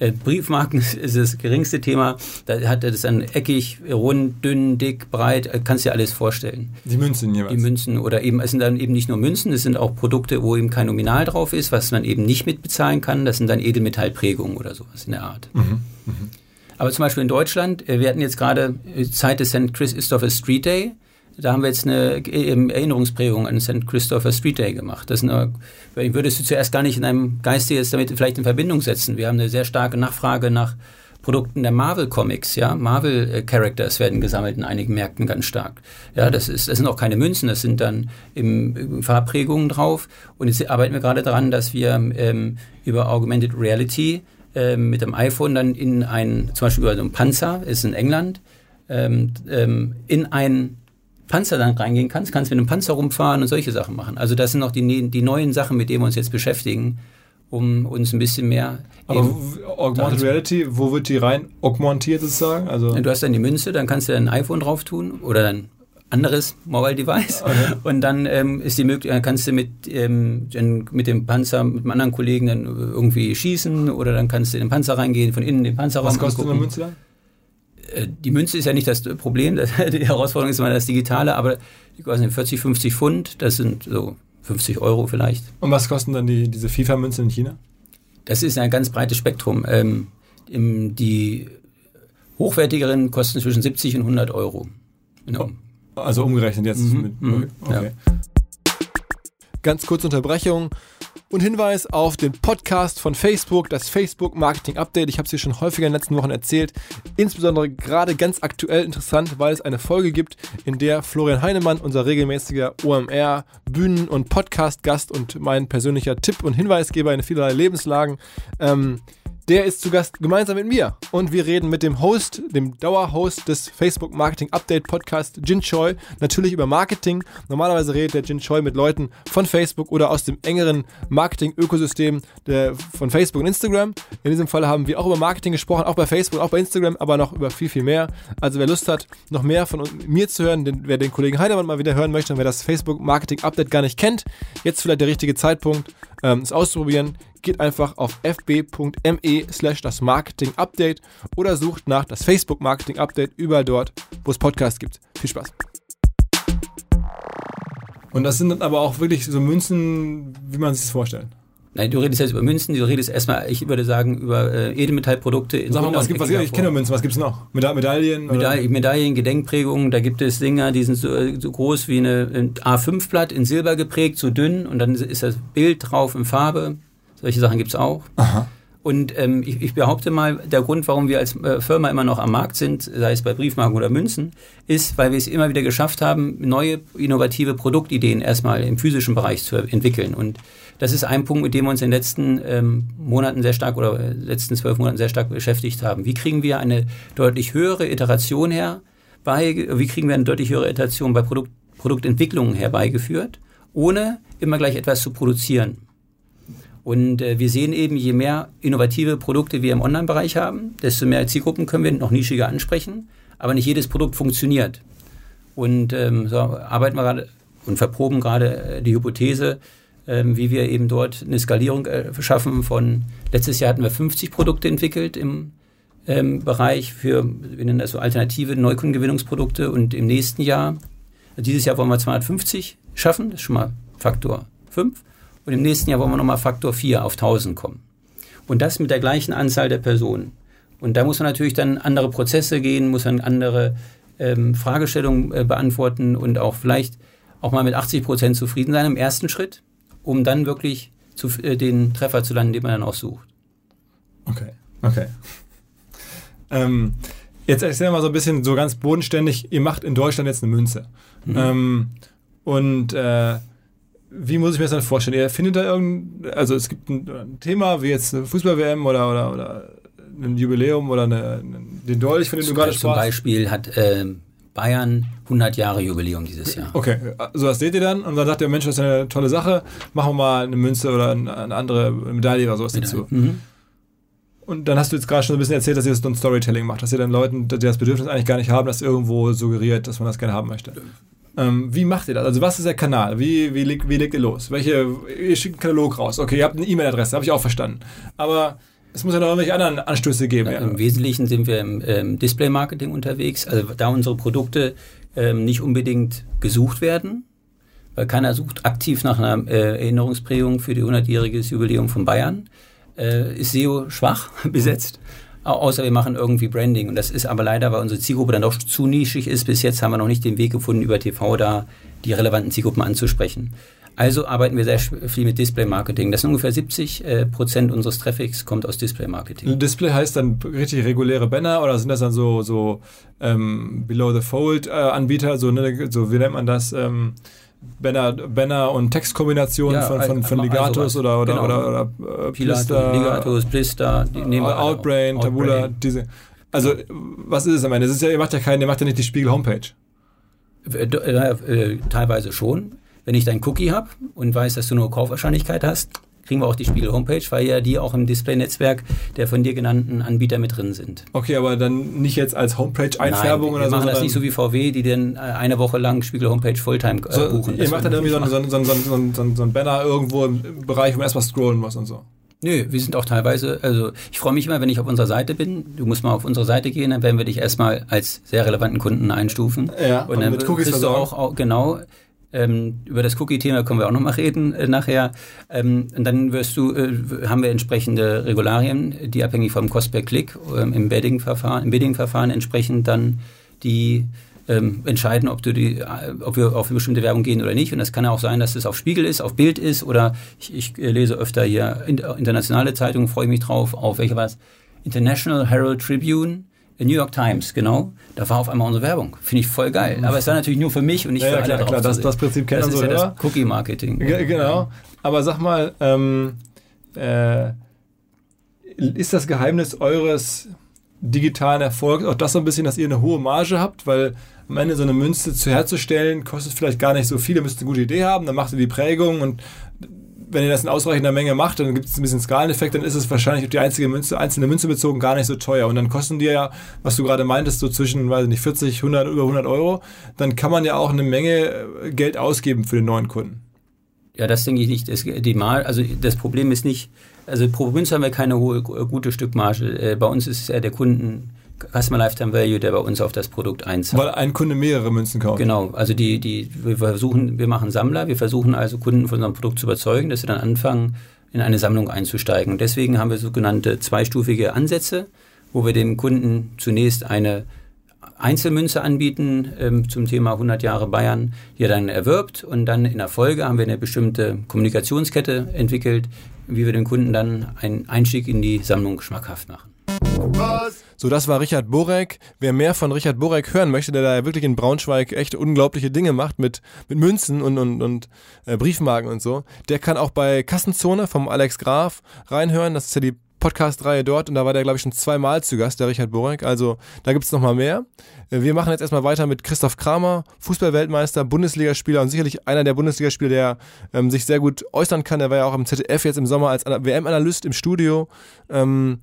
S4: Äh, Briefmarken ist das geringste Thema. Da hat er das dann eckig, rund, dünn, dick, breit, äh, kannst dir alles vorstellen.
S1: Die Münzen jeweils.
S4: Die Münzen oder eben, es sind dann eben nicht nur Münzen, es sind auch Produkte, wo eben kein Nominal drauf ist, was man eben nicht mitbezahlen kann. Das sind dann Edelmetallprägungen oder sowas in der Art. Mhm. Mhm. Aber zum Beispiel in Deutschland, äh, wir hatten jetzt gerade Zeit des St. Christopher Street Day. Da haben wir jetzt eine Erinnerungsprägung an St. Christopher Street Day gemacht. Das eine, würdest du zuerst gar nicht in einem Geiste jetzt damit vielleicht in Verbindung setzen. Wir haben eine sehr starke Nachfrage nach Produkten der Marvel Comics, ja, Marvel äh, Characters werden gesammelt in einigen Märkten ganz stark. Ja, das ist, das sind auch keine Münzen, das sind dann im, im Farbprägungen drauf. Und jetzt arbeiten wir gerade daran, dass wir ähm, über Augmented Reality ähm, mit dem iPhone dann in ein, zum Beispiel über so einen Panzer, ist in England, ähm, ähm, in ein Panzer dann reingehen kannst, kannst mit einem Panzer rumfahren und solche Sachen machen. Also das sind noch die, die neuen Sachen, mit denen wir uns jetzt beschäftigen, um uns ein bisschen mehr.
S1: Aber Augmented Reality, wo wird die rein augmentiert sozusagen? Also
S4: du hast dann die Münze, dann kannst du dein iPhone drauf tun oder dein anderes Mobile Device okay. und dann ähm, ist die Möglichkeit, kannst du mit ähm, mit dem Panzer mit einem anderen Kollegen dann irgendwie schießen oder dann kannst du in den Panzer reingehen, von innen den Panzer
S1: Was kostet eine Münze dann?
S4: Äh, die Münze ist ja nicht das Problem, die Herausforderung ist immer das Digitale, aber die kosten 40, 50 Pfund, das sind so 50 Euro vielleicht.
S1: Und was kosten dann die, diese FIFA-Münzen in China?
S4: Das ist ein ganz breites Spektrum. Ähm, die hochwertigeren kosten zwischen 70 und 100 Euro.
S1: Genau. Also umgerechnet jetzt. Mhm, mit, mhm, okay. Ja. Ganz kurze Unterbrechung. Und Hinweis auf den Podcast von Facebook, das Facebook Marketing Update. Ich habe es hier schon häufiger in den letzten Wochen erzählt. Insbesondere gerade ganz aktuell interessant, weil es eine Folge gibt, in der Florian Heinemann, unser regelmäßiger OMR, Bühnen- und Podcast-Gast und mein persönlicher Tipp und Hinweisgeber in vielerlei Lebenslagen, ähm, der ist zu Gast gemeinsam mit mir. Und wir reden mit dem Host, dem Dauerhost des Facebook Marketing Update Podcast, Jin Choi, natürlich über Marketing. Normalerweise redet der Jin Choi mit Leuten von Facebook oder aus dem engeren Marketing-Ökosystem von Facebook und Instagram. In diesem Fall haben wir auch über Marketing gesprochen, auch bei Facebook, auch bei Instagram, aber noch über viel, viel mehr. Also wer Lust hat, noch mehr von mir zu hören, den, wer den Kollegen Heidemann mal wieder hören möchte und wer das Facebook Marketing Update gar nicht kennt, jetzt vielleicht der richtige Zeitpunkt, ähm, es auszuprobieren geht einfach auf fb.me slash das Marketing Update oder sucht nach das Facebook Marketing Update überall dort, wo es Podcasts gibt. Viel Spaß. Und das sind dann aber auch wirklich so Münzen, wie man sich das vorstellt.
S4: Nein, du redest jetzt über Münzen, du redest erstmal, ich würde sagen, über äh, Edelmetallprodukte.
S1: In Sag mal, was gibt was, ich kenne Münzen, was gibt es noch? Meda Medaillen?
S4: Meda Medaillen, Gedenkprägungen, da gibt es Dinger, die sind so, so groß wie eine, ein A5-Blatt, in Silber geprägt, so dünn und dann ist das Bild drauf in Farbe. Solche Sachen gibt es auch. Aha. Und ähm, ich, ich, behaupte mal, der Grund, warum wir als äh, Firma immer noch am Markt sind, sei es bei Briefmarken oder Münzen, ist, weil wir es immer wieder geschafft haben, neue innovative Produktideen erstmal im physischen Bereich zu entwickeln. Und das ist ein Punkt, mit dem wir uns in den letzten ähm, Monaten sehr stark oder äh, letzten zwölf Monaten sehr stark beschäftigt haben. Wie kriegen wir eine deutlich höhere Iteration her? Bei, wie kriegen wir eine deutlich höhere Iteration bei Produkt, Produktentwicklungen herbeigeführt, ohne immer gleich etwas zu produzieren? Und äh, wir sehen eben, je mehr innovative Produkte wir im Online-Bereich haben, desto mehr Zielgruppen können wir noch nischiger ansprechen. Aber nicht jedes Produkt funktioniert. Und ähm, so arbeiten wir gerade und verproben gerade äh, die Hypothese, ähm, wie wir eben dort eine Skalierung äh, schaffen von, letztes Jahr hatten wir 50 Produkte entwickelt im ähm, Bereich für, wir nennen das so alternative Neukundengewinnungsprodukte und im nächsten Jahr, dieses Jahr wollen wir 250 schaffen, das ist schon mal Faktor 5. Und im nächsten Jahr wollen wir nochmal Faktor 4 auf 1000 kommen. Und das mit der gleichen Anzahl der Personen. Und da muss man natürlich dann andere Prozesse gehen, muss man andere ähm, Fragestellungen äh, beantworten und auch vielleicht auch mal mit 80 Prozent zufrieden sein im ersten Schritt, um dann wirklich zu, äh, den Treffer zu landen, den man dann auch sucht.
S1: Okay, okay. Ähm, jetzt erzähl mal so ein bisschen so ganz bodenständig, ihr macht in Deutschland jetzt eine Münze. Mhm. Ähm, und äh, wie muss ich mir das dann vorstellen? Ihr findet da irgendein, also es gibt ein, ein Thema, wie jetzt eine Fußball-WM oder, oder, oder ein Jubiläum oder eine, den Dolch, von dem du gerade
S4: sprachst? Zum Beispiel hat äh, Bayern 100 Jahre Jubiläum dieses Jahr.
S1: Okay, so das seht ihr dann und dann sagt ihr, Mensch, das ist eine tolle Sache, machen wir mal eine Münze oder eine andere Medaille oder sowas dazu. Mhm. Und dann hast du jetzt gerade schon ein bisschen erzählt, dass ihr so ein Storytelling macht, dass ihr dann Leuten, die das Bedürfnis eigentlich gar nicht haben, das irgendwo suggeriert, dass man das gerne haben möchte. Ähm, wie macht ihr das? Also was ist der Kanal? Wie, wie, wie legt ihr los? Welche, ihr schickt einen Katalog raus. Okay, ihr habt eine E-Mail-Adresse, habe ich auch verstanden. Aber es muss ja noch irgendwelche anderen Anstöße geben.
S4: Ja, Im Wesentlichen sind wir im ähm, Display-Marketing unterwegs, also da unsere Produkte ähm, nicht unbedingt gesucht werden, weil keiner sucht aktiv nach einer äh, Erinnerungsprägung für die 100-jähriges Jubiläum von Bayern, äh, ist SEO schwach besetzt. Außer wir machen irgendwie Branding. Und das ist aber leider, weil unsere Zielgruppe dann doch zu nischig ist. Bis jetzt haben wir noch nicht den Weg gefunden, über TV da die relevanten Zielgruppen anzusprechen. Also arbeiten wir sehr viel mit Display-Marketing. Das sind ungefähr 70 äh, Prozent unseres Traffics kommt aus Display-Marketing.
S1: Display heißt dann richtig reguläre Banner oder sind das dann so, so ähm, Below-the-Fold-Anbieter, äh, so, ne, so wie nennt man das? Ähm, Banner, Banner und Textkombinationen ja, von, von, von Ligatus oder, oder, genau. oder,
S4: oder, äh, Plister. Ligatus, Blister,
S1: die nehmen wir Outbrain, Tabula, diese. Also, was ist es am Ende? Das ist ja, ihr macht ja keinen, ihr macht ja nicht die Spiegel-Homepage.
S4: Äh, äh, teilweise schon. Wenn ich dein Cookie habe und weiß, dass du nur Kaufwahrscheinlichkeit hast, kriegen wir auch die Spiegel-Homepage, weil ja die auch im Display-Netzwerk der von dir genannten Anbieter mit drin sind.
S1: Okay, aber dann nicht jetzt als Homepage-Einfärbung oder
S4: so? wir
S1: machen
S4: das nicht so wie VW, die dann äh, eine Woche lang Spiegel-Homepage Fulltime äh, so, buchen.
S1: Ihr macht dann irgendwie so, so, so, so, so ein Banner irgendwo im Bereich, wo man erstmal scrollen muss und so.
S4: Nö, wir sind auch teilweise, also ich freue mich immer, wenn ich auf unserer Seite bin. Du musst mal auf unsere Seite gehen, dann werden wir dich erstmal als sehr relevanten Kunden einstufen.
S1: Ja,
S4: und dann mit Cookies du auch, auch, genau, ähm, über das Cookie-Thema können wir auch nochmal reden äh, nachher. Ähm, und dann wirst du, äh, haben wir entsprechende Regularien, die abhängig vom Cost per Klick ähm, im Bidding-Verfahren, im Bidding-Verfahren entsprechend dann die ähm, entscheiden, ob, du die, äh, ob wir auf eine bestimmte Werbung gehen oder nicht. Und das kann ja auch sein, dass es auf Spiegel ist, auf Bild ist oder ich, ich lese öfter hier internationale Zeitungen, freue mich drauf, auf welche was? International Herald Tribune, New York Times, genau. Da war auf einmal unsere Werbung. Finde ich voll geil. Aber es war natürlich nur für mich und nicht ja, für
S1: ja,
S4: alle
S1: klar, klar. Das, das Prinzip
S4: das
S1: unsere
S4: ist ja das Cookie-Marketing.
S1: Genau. Aber sag mal, ähm, äh, ist das Geheimnis eures digitalen Erfolgs auch das so ein bisschen, dass ihr eine hohe Marge habt? Weil am Ende so eine Münze zu herzustellen, kostet vielleicht gar nicht so viel. Ihr müsst eine gute Idee haben, dann macht ihr die Prägung und wenn ihr das in ausreichender Menge macht, dann gibt es ein bisschen Skaleneffekt, dann ist es wahrscheinlich auf die einzige Münze, einzelne Münze bezogen gar nicht so teuer. Und dann kosten die ja, was du gerade meintest, so zwischen, weiß nicht, 40, 100, über 100 Euro. Dann kann man ja auch eine Menge äh, Geld ausgeben für den neuen Kunden.
S4: Ja, das denke ich nicht. Das, die Mal, also das Problem ist nicht, also pro Münze haben wir keine hohe, gute Stückmarge. Äh, bei uns ist ja der Kunden Customer Lifetime Value, der bei uns auf das Produkt einzahlt.
S1: Weil ein Kunde mehrere Münzen kauft.
S4: Genau, also die, die, wir versuchen, wir machen Sammler, wir versuchen also Kunden von unserem Produkt zu überzeugen, dass sie dann anfangen, in eine Sammlung einzusteigen. Und deswegen haben wir sogenannte zweistufige Ansätze, wo wir dem Kunden zunächst eine Einzelmünze anbieten ähm, zum Thema 100 Jahre Bayern, die er dann erwirbt und dann in der Folge haben wir eine bestimmte Kommunikationskette entwickelt, wie wir dem Kunden dann einen Einstieg in die Sammlung schmackhaft machen.
S1: So, das war Richard Borek. Wer mehr von Richard Borek hören möchte, der da wirklich in Braunschweig echt unglaubliche Dinge macht mit, mit Münzen und, und, und äh, Briefmarken und so, der kann auch bei Kassenzone vom Alex Graf reinhören. Das ist ja die Podcast-Reihe dort und da war der, glaube ich, schon zweimal zu Gast, der Richard Borek. Also da gibt es nochmal mehr. Äh, wir machen jetzt erstmal weiter mit Christoph Kramer, Fußballweltmeister, Bundesligaspieler und sicherlich einer der Bundesligaspieler, der ähm, sich sehr gut äußern kann. Der war ja auch im ZDF jetzt im Sommer als WM-Analyst im Studio. Ähm,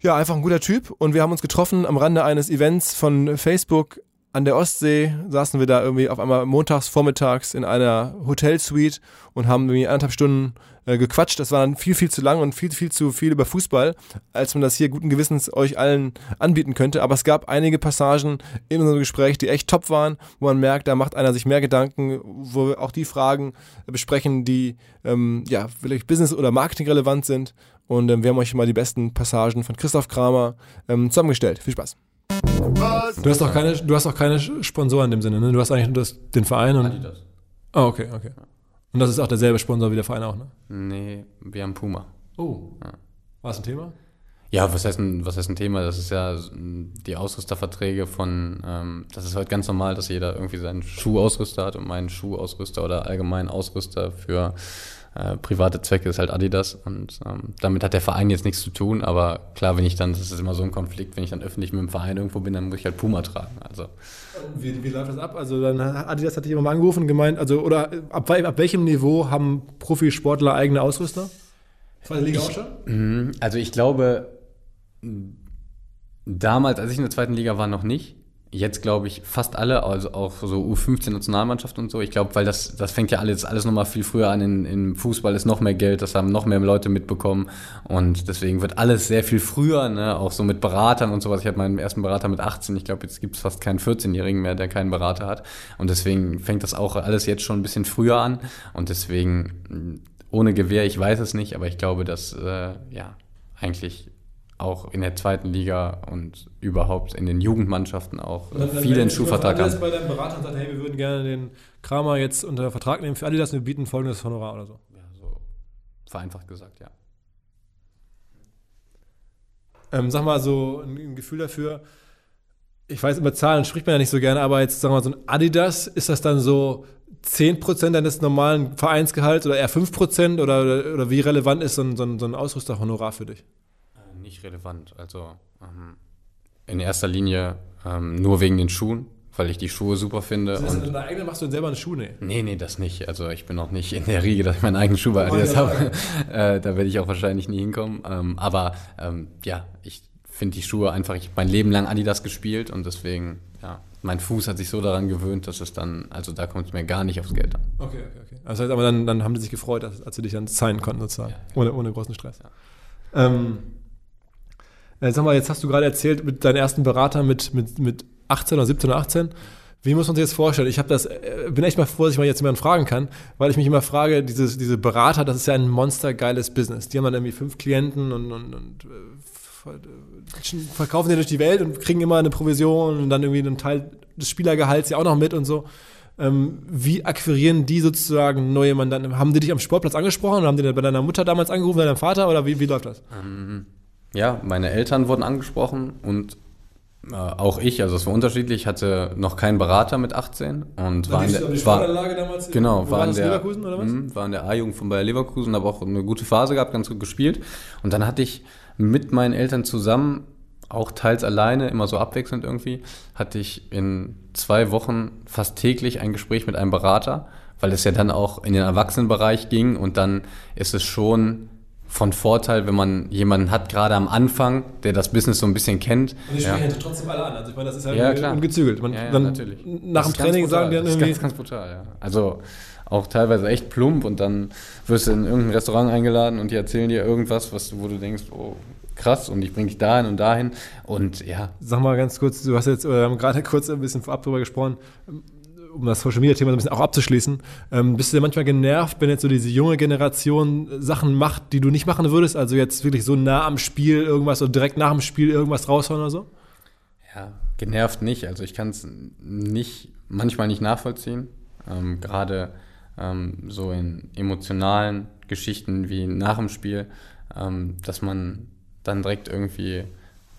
S1: ja, einfach ein guter Typ. Und wir haben uns getroffen am Rande eines Events von Facebook an der Ostsee saßen wir da irgendwie auf einmal montags vormittags in einer Hotelsuite und haben irgendwie anderthalb Stunden äh, gequatscht. Das war dann viel, viel zu lang und viel, viel zu viel über Fußball, als man das hier guten Gewissens euch allen anbieten könnte. Aber es gab einige Passagen in unserem Gespräch, die echt top waren, wo man merkt, da macht einer sich mehr Gedanken, wo wir auch die Fragen besprechen, die ähm, ja, vielleicht Business- oder Marketing relevant sind. Und ähm, wir haben euch mal die besten Passagen von Christoph Kramer ähm, zusammengestellt. Viel Spaß. Du hast auch keine, du hast auch keine Sponsoren in dem Sinne, ne? Du hast eigentlich nur das, den Verein und.
S5: Adidas.
S1: Oh, okay, okay. Und das ist auch derselbe Sponsor wie der Verein auch, ne?
S5: Nee, wir haben Puma.
S1: Oh. War es ein Thema?
S5: Ja, was heißt, ein, was heißt ein Thema? Das ist ja die Ausrüsterverträge von, ähm, das ist heute ganz normal, dass jeder irgendwie seinen Schuhausrüster hat und meinen Schuhausrüster oder allgemein Ausrüster für äh, private Zwecke ist halt Adidas und ähm, damit hat der Verein jetzt nichts zu tun, aber klar, wenn ich dann, das ist immer so ein Konflikt, wenn ich dann öffentlich mit dem Verein irgendwo bin, dann muss ich halt Puma tragen. Also
S1: Wie, wie läuft das ab? Also dann Adidas hat dich immer mal angerufen und gemeint, also oder ab, ab welchem Niveau haben Profisportler eigene Ausrüster? Zweite Liga auch schon?
S5: Mhm, Also ich glaube, damals, als ich in der zweiten Liga war, noch nicht. Jetzt glaube ich fast alle, also auch so U15-Nationalmannschaft und so. Ich glaube, weil das, das fängt ja alles, alles nochmal viel früher an. In, Im Fußball ist noch mehr Geld, das haben noch mehr Leute mitbekommen. Und deswegen wird alles sehr viel früher, ne? auch so mit Beratern und sowas. Ich hatte meinen ersten Berater mit 18. Ich glaube, jetzt gibt es fast keinen 14-Jährigen mehr, der keinen Berater hat. Und deswegen fängt das auch alles jetzt schon ein bisschen früher an. Und deswegen, ohne Gewehr, ich weiß es nicht, aber ich glaube, dass, äh, ja, eigentlich auch in der zweiten Liga und überhaupt in den Jugendmannschaften auch
S1: dann-
S5: viele einen Schuhvertrag haben.
S1: bei deinem Berater sagt, hey, wir würden gerne den Kramer jetzt unter Vertrag nehmen für Adidas und wir bieten folgendes Honorar oder so.
S5: Ja, so vereinfacht gesagt, ja.
S1: Ähm, sag mal so ein, ein Gefühl dafür. Ich weiß, über Zahlen spricht man ja nicht so gerne, aber jetzt sagen wir mal so ein Adidas, ist das dann so 10% deines normalen Vereinsgehalts oder eher 5% oder, oder, oder wie relevant ist so ein, so ein, so ein Ausrüsterhonorar für dich?
S5: Nicht relevant. Also ähm, in erster Linie ähm, nur wegen den Schuhen, weil ich die Schuhe super finde.
S1: Das
S5: Und
S1: in deiner eigenen machst du denn selber eine Schuhe? Nee.
S5: nee, nee, das nicht. Also ich bin noch nicht in der Riege, dass ich meinen eigenen Schuh bei Adidas
S1: ja
S5: habe. äh, da werde ich auch wahrscheinlich nie hinkommen. Ähm, aber ähm, ja, ich finde die Schuhe einfach, ich habe mein Leben lang Adidas gespielt und deswegen, ja, mein Fuß hat sich so daran gewöhnt, dass es dann, also da kommt es mir gar nicht aufs Geld an.
S1: Okay, okay, okay. Das heißt aber, dann, dann haben die sich gefreut, als, als sie dich dann signen konnten sozusagen. Ohne, ohne großen Stress. Ähm, äh, sag mal, jetzt hast du gerade erzählt mit deinem ersten Berater mit, mit, mit 18 oder 17 oder 18. Wie muss man sich das vorstellen? Ich habe das, äh, bin echt mal froh, dass ich mal jetzt jemanden fragen kann, weil ich mich immer frage, dieses, diese Berater, das ist ja ein monstergeiles Business. Die haben dann irgendwie fünf Klienten und, und, und äh, äh, verkaufen die durch die Welt und kriegen immer eine Provision und dann irgendwie einen Teil des Spielergehalts ja auch noch mit und so. Ähm, wie akquirieren die sozusagen neue Mandanten? Haben die dich am Sportplatz angesprochen oder haben die bei deiner Mutter damals angerufen, deinem Vater oder wie, wie läuft das?
S5: Ja, meine Eltern wurden angesprochen und äh, auch ich, also es war unterschiedlich, hatte noch keinen Berater mit 18 und war in der, war,
S1: damals?
S5: genau, war in der,
S1: Leverkusen oder was?
S5: Mhm, war in der A-Jugend von Bayer Leverkusen, habe auch eine gute Phase gehabt, ganz gut gespielt und dann hatte ich mit meinen Eltern zusammen, auch teils alleine, immer so abwechselnd irgendwie, hatte ich in zwei Wochen fast täglich ein Gespräch mit einem Berater, weil es ja dann auch in den Erwachsenenbereich ging und dann ist es schon von Vorteil, wenn man jemanden hat, gerade am Anfang, der das Business so ein bisschen kennt.
S1: Und die sprechen ja trotzdem alle an. Also ich meine, das ist ja,
S5: Ja, klar.
S1: ungezügelt. Man,
S5: Ja, ja,
S1: dann
S5: natürlich.
S1: Nach
S5: Das
S1: dem Training sagen die
S5: brutal.
S1: dann
S5: Das ist
S1: irgendwie.
S5: ganz, ganz brutal, ja. Also auch teilweise echt plump und dann wirst du in irgendein Restaurant eingeladen und die erzählen dir irgendwas, was, du- wo du denkst, oh, krass, und ich bring dich dahin und dahin. Und ja,
S1: Sag mal ganz kurz, du hast jetzt, oder wir haben gerade kurz ein bisschen vorab drüber gesprochen, um das Social Media Thema so ein bisschen auch abzuschließen. Ähm, bist du denn manchmal genervt, wenn jetzt so diese junge Generation Sachen macht, die du nicht machen würdest? Also jetzt wirklich so nah am Spiel irgendwas oder direkt nach dem Spiel irgendwas raushauen oder so?
S5: ja, genervt nicht. Also ich kann es nicht, manchmal nicht nachvollziehen. Ähm, Gerade ähm, so in emotionalen Geschichten wie nach dem Spiel, ähm, dass man dann direkt irgendwie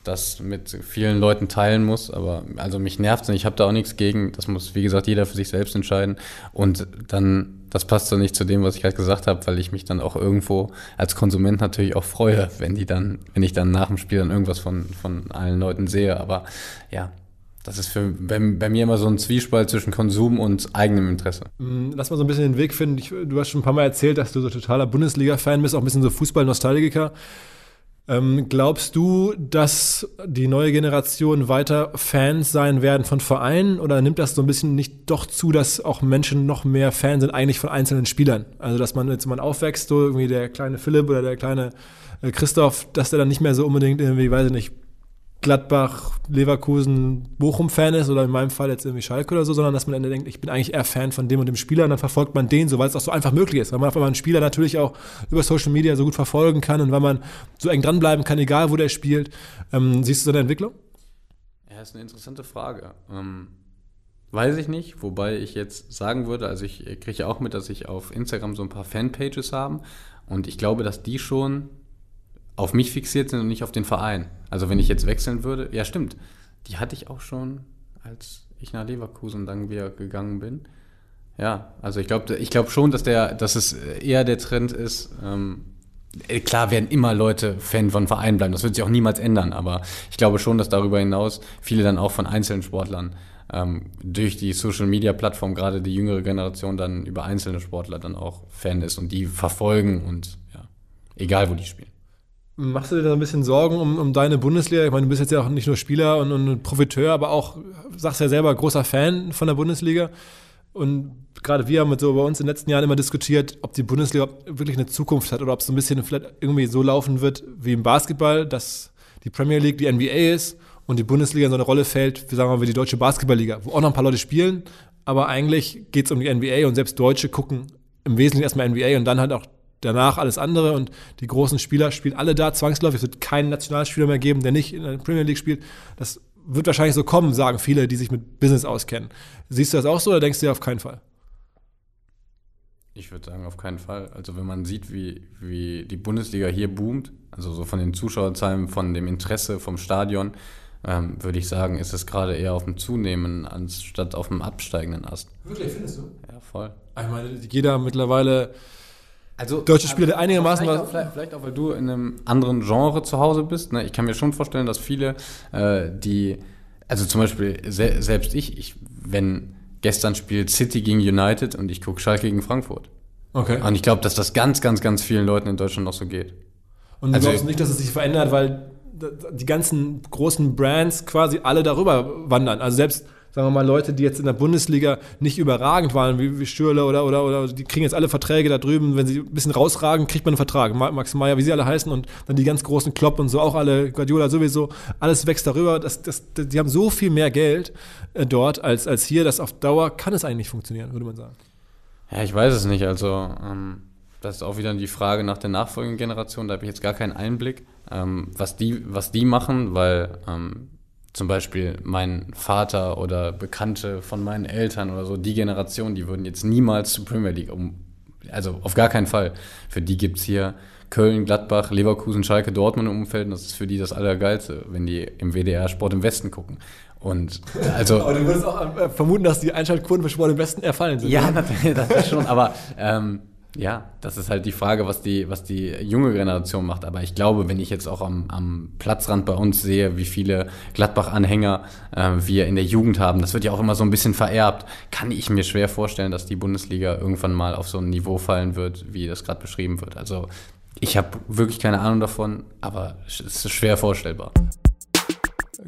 S5: das mit vielen Leuten teilen muss. Aber also mich nervt es nicht, ich habe da auch nichts gegen. Das muss, wie gesagt, jeder für sich selbst entscheiden. Und dann, das passt so nicht zu dem, was ich gerade gesagt habe, weil ich mich dann auch irgendwo als Konsument natürlich auch freue, wenn die dann, wenn ich dann nach dem Spiel dann irgendwas von, von allen Leuten sehe. Aber ja, das ist für, bei, bei mir immer so ein Zwiespalt zwischen Konsum und eigenem Interesse.
S1: Mm, Lass mal so ein bisschen den Weg finden. Ich, du hast schon ein paar Mal erzählt, dass du so totaler Bundesliga-Fan bist, auch ein bisschen so Fußball-Nostalgiker. Ähm, glaubst du, dass die neue Generation weiter Fans sein werden von Vereinen oder nimmt das so ein bisschen nicht doch zu, dass auch Menschen noch mehr Fans sind eigentlich von einzelnen Spielern? Also dass man jetzt man aufwächst, so irgendwie der kleine Philipp oder der kleine äh, Christoph, dass der dann nicht mehr so unbedingt irgendwie, weiß ich nicht, Gladbach, Leverkusen, Bochum-Fan ist oder in meinem Fall jetzt irgendwie Schalke oder so, sondern dass man dann denkt, ich bin eigentlich eher Fan von dem und dem Spieler und dann verfolgt man den so, weil es auch so einfach möglich ist, weil man auf einmal einen Spieler natürlich auch über Social Media so gut verfolgen kann und weil man so eng dranbleiben kann, egal wo der spielt. Ähm, siehst du so eine Entwicklung?
S5: Ja, ist eine interessante Frage. Ähm, weiß ich nicht, wobei ich jetzt sagen würde, also ich kriege auch mit, dass ich auf Instagram so ein paar Fanpages habe und ich glaube, dass die schon auf mich fixiert sind und nicht auf den Verein. Also wenn ich jetzt wechseln würde, ja stimmt, die hatte ich auch schon, als ich nach Leverkusen dann wieder gegangen bin. Ja, also ich glaube ich glaub schon, dass, der, dass es eher der Trend ist. Ähm, äh, klar werden immer Leute Fan von Vereinen bleiben, das wird sich auch niemals ändern, aber ich glaube schon, dass darüber hinaus viele dann auch von einzelnen Sportlern ähm, durch die Social Media Plattform, gerade die jüngere Generation, dann über einzelne Sportler dann auch Fan ist und die verfolgen und ja, egal wo die spielen.
S1: Machst du dir da ein bisschen Sorgen um, um deine Bundesliga? Ich meine, du bist jetzt ja auch nicht nur Spieler und, und Profiteur, aber auch, sagst ja selber, großer Fan von der Bundesliga. Und gerade wir haben so bei uns in den letzten Jahren immer diskutiert, ob die Bundesliga wirklich eine Zukunft hat oder ob es so ein bisschen vielleicht irgendwie so laufen wird wie im Basketball, dass die Premier League die NBA ist und die Bundesliga in so eine Rolle fällt, wie sagen wir, wie die deutsche Basketballliga, wo auch noch ein paar Leute spielen, aber eigentlich geht es um die NBA und selbst Deutsche gucken im Wesentlichen erstmal NBA und dann halt auch danach alles andere und die großen Spieler spielen alle da zwangsläufig. Es wird keinen Nationalspieler mehr geben, der nicht in der Premier League spielt. Das wird wahrscheinlich so kommen, sagen viele, die sich mit Business auskennen. Siehst du das auch so oder denkst du dir auf keinen Fall?
S5: Ich würde sagen, auf keinen Fall. Also wenn man sieht, wie, wie die Bundesliga hier boomt, also so von den Zuschauerzahlen, von dem Interesse vom Stadion, ähm, würde ich sagen, ist es gerade eher auf dem Zunehmen anstatt auf dem absteigenden Ast.
S1: Wirklich, findest du?
S5: Ja, voll.
S1: Ich meine, jeder mittlerweile also, deutsche Spieler, der einigermaßen
S5: vielleicht auch, vielleicht, vielleicht auch, weil du in einem anderen Genre zu Hause bist. Ne? Ich kann mir schon vorstellen, dass viele, äh, die, also zum Beispiel se selbst ich, ich, wenn gestern spielt City gegen United und ich gucke Schalke gegen Frankfurt. Okay. Und ich glaube, dass das ganz, ganz, ganz vielen Leuten in Deutschland noch so geht.
S1: Und du also, glaubst nicht, dass es sich verändert, weil die ganzen großen Brands quasi alle darüber wandern. Also selbst sagen wir mal, Leute, die jetzt in der Bundesliga nicht überragend waren, wie, wie Schürle oder, oder, oder, die kriegen jetzt alle Verträge da drüben. Wenn sie ein bisschen rausragen, kriegt man einen Vertrag. Max Meyer, wie sie alle heißen und dann die ganz großen Klopp und so, auch alle, Guardiola sowieso, alles wächst darüber. Das, das, die haben so viel mehr Geld äh, dort als, als hier, dass auf Dauer kann es eigentlich funktionieren, würde man sagen.
S5: Ja, ich weiß es nicht. Also, ähm, das ist auch wieder die Frage nach der nachfolgenden Generation. Da habe ich jetzt gar keinen Einblick, ähm, was, die, was die machen, weil ähm, zum Beispiel mein Vater oder Bekannte von meinen Eltern oder so, die Generation, die würden jetzt niemals zur Premier League um. Also auf gar keinen Fall. Für die gibt es hier Köln, Gladbach, Leverkusen, Schalke, Dortmund im Umfeld. Und das ist für die das Allergeilste, wenn die im WDR Sport im Westen gucken. Und also.
S1: aber du würdest auch äh, vermuten, dass die Einschaltquoten für Sport im Westen erfallen sind.
S5: Ja, natürlich, das ist schon. Aber ähm, ja, das ist halt die Frage, was die, was die junge Generation macht. Aber ich glaube, wenn ich jetzt auch am, am Platzrand bei uns sehe, wie viele Gladbach-Anhänger äh, wir in der Jugend haben, das wird ja auch immer so ein bisschen vererbt, kann ich mir schwer vorstellen, dass die Bundesliga irgendwann mal auf so ein Niveau fallen wird, wie das gerade beschrieben wird. Also ich habe wirklich keine Ahnung davon, aber es ist schwer vorstellbar.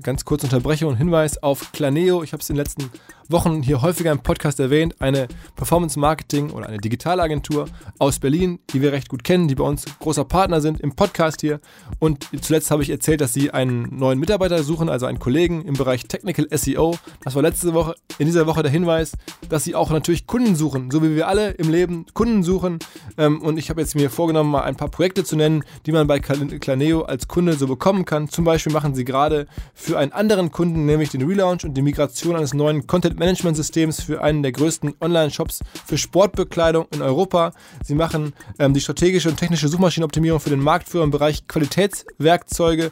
S1: Ganz kurze Unterbrechung und Hinweis auf Planeo. Ich habe es in den letzten Wochen hier häufiger im Podcast erwähnt, eine Performance Marketing oder eine Digitalagentur aus Berlin, die wir recht gut kennen, die bei uns großer Partner sind im Podcast hier. Und zuletzt habe ich erzählt, dass sie einen neuen Mitarbeiter suchen, also einen Kollegen im Bereich Technical SEO. Das war letzte Woche, in dieser Woche der Hinweis, dass sie auch natürlich Kunden suchen, so wie wir alle im Leben Kunden suchen. Ähm, und ich habe jetzt mir vorgenommen, mal ein paar Projekte zu nennen, die man bei Planeo als Kunde so bekommen kann. Zum Beispiel machen sie gerade für einen anderen Kunden, nämlich den Relaunch und die Migration eines neuen Content Managementsystems für einen der größten Online-Shops für Sportbekleidung in Europa. Sie machen ähm, die strategische und technische Suchmaschinenoptimierung für den Marktführer im Bereich Qualitätswerkzeuge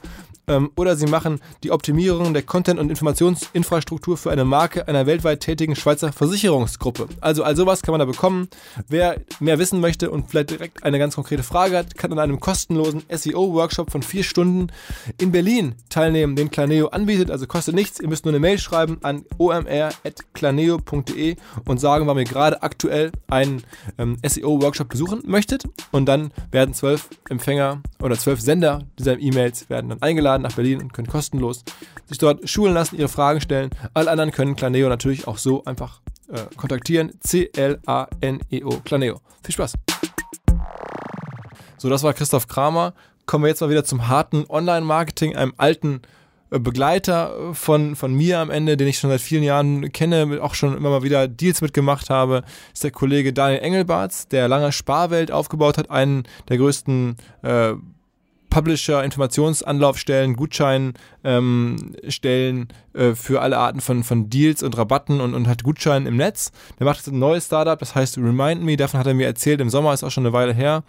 S1: ähm, oder sie machen die Optimierung der Content- und Informationsinfrastruktur für eine Marke einer weltweit tätigen Schweizer Versicherungsgruppe. Also all sowas kann man da bekommen. Wer mehr wissen möchte und vielleicht direkt eine ganz konkrete Frage hat, kann an einem kostenlosen SEO-Workshop von vier Stunden in Berlin teilnehmen, den Planeo anbietet. Also kostet nichts. Ihr müsst nur eine Mail schreiben an omr.planeo.de und sagen, warum ihr gerade aktuell einen ähm, SEO-Workshop besuchen möchtet. Und dann werden zwölf Empfänger oder zwölf Sender dieser E-Mails werden dann eingeladen nach Berlin und können kostenlos sich dort schulen lassen, ihre Fragen stellen. Alle anderen können Planeo natürlich auch so einfach äh, kontaktieren. C-L-A-N-E-O. Planeo. Viel Spaß. So, das war Christoph Kramer. Kommen wir jetzt mal wieder zum harten Online-Marketing, einem alten äh, Begleiter von, von mir am Ende, den ich schon seit vielen Jahren kenne, auch schon immer mal wieder Deals mitgemacht habe, ist der Kollege Daniel Engelbarts, der lange Sparwelt aufgebaut hat, einen der größten äh, Publisher, Informationsanlaufstellen, Gutscheinstellen ähm, äh, für alle Arten von, von Deals und Rabatten und, und hat Gutscheine im Netz. Der macht jetzt ein neues Startup, das heißt Remind Me, davon hat er mir erzählt, im Sommer ist auch schon eine Weile her.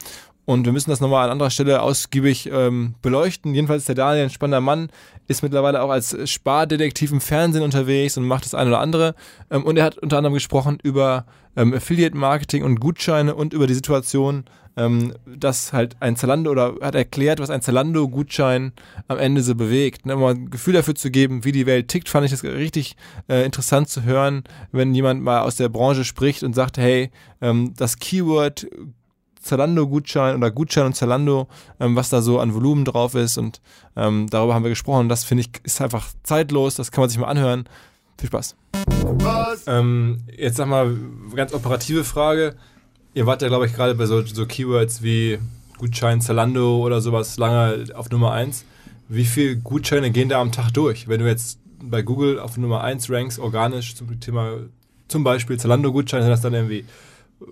S1: Und wir müssen das nochmal an anderer Stelle ausgiebig ähm, beleuchten. Jedenfalls ist der Daniel ein spannender Mann, ist mittlerweile auch als Spardetektiv im Fernsehen unterwegs und macht das eine oder andere. Ähm, und er hat unter anderem gesprochen über ähm, Affiliate Marketing und Gutscheine und über die Situation, ähm, dass halt ein Zalando oder hat erklärt, was ein Zalando-Gutschein am Ende so bewegt. Ne, um mal ein Gefühl dafür zu geben, wie die Welt tickt, fand ich das richtig äh, interessant zu hören, wenn jemand mal aus der Branche spricht und sagt, hey, ähm, das Keyword Zalando-Gutschein oder Gutschein und Zalando, ähm, was da so an Volumen drauf ist. Und ähm, darüber haben wir gesprochen. Das finde ich ist einfach zeitlos. Das kann man sich mal anhören. Viel Spaß. Ähm, jetzt sag mal, ganz operative Frage. Ihr wart ja, glaube ich, gerade bei so, so Keywords wie Gutschein Zalando oder sowas lange auf Nummer 1. Wie viele Gutscheine gehen da am Tag durch? Wenn du jetzt bei Google auf Nummer 1 rankst, organisch zum Thema zum Beispiel Zalando-Gutscheine, sind das dann irgendwie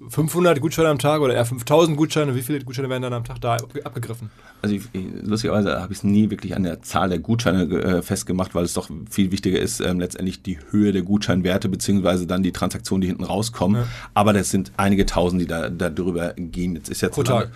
S1: 500 Gutscheine am Tag oder eher 5000 Gutscheine? Wie viele Gutscheine werden dann am Tag da abgegriffen?
S6: Also ich, lustigerweise habe ich es nie wirklich an der Zahl der Gutscheine äh, festgemacht, weil es doch viel wichtiger ist, ähm, letztendlich die Höhe der Gutscheinwerte beziehungsweise dann die Transaktionen, die hinten rauskommen. Ja. Aber das sind einige Tausend, die da, da drüber gehen. Jetzt ist jetzt
S1: Pro Tag.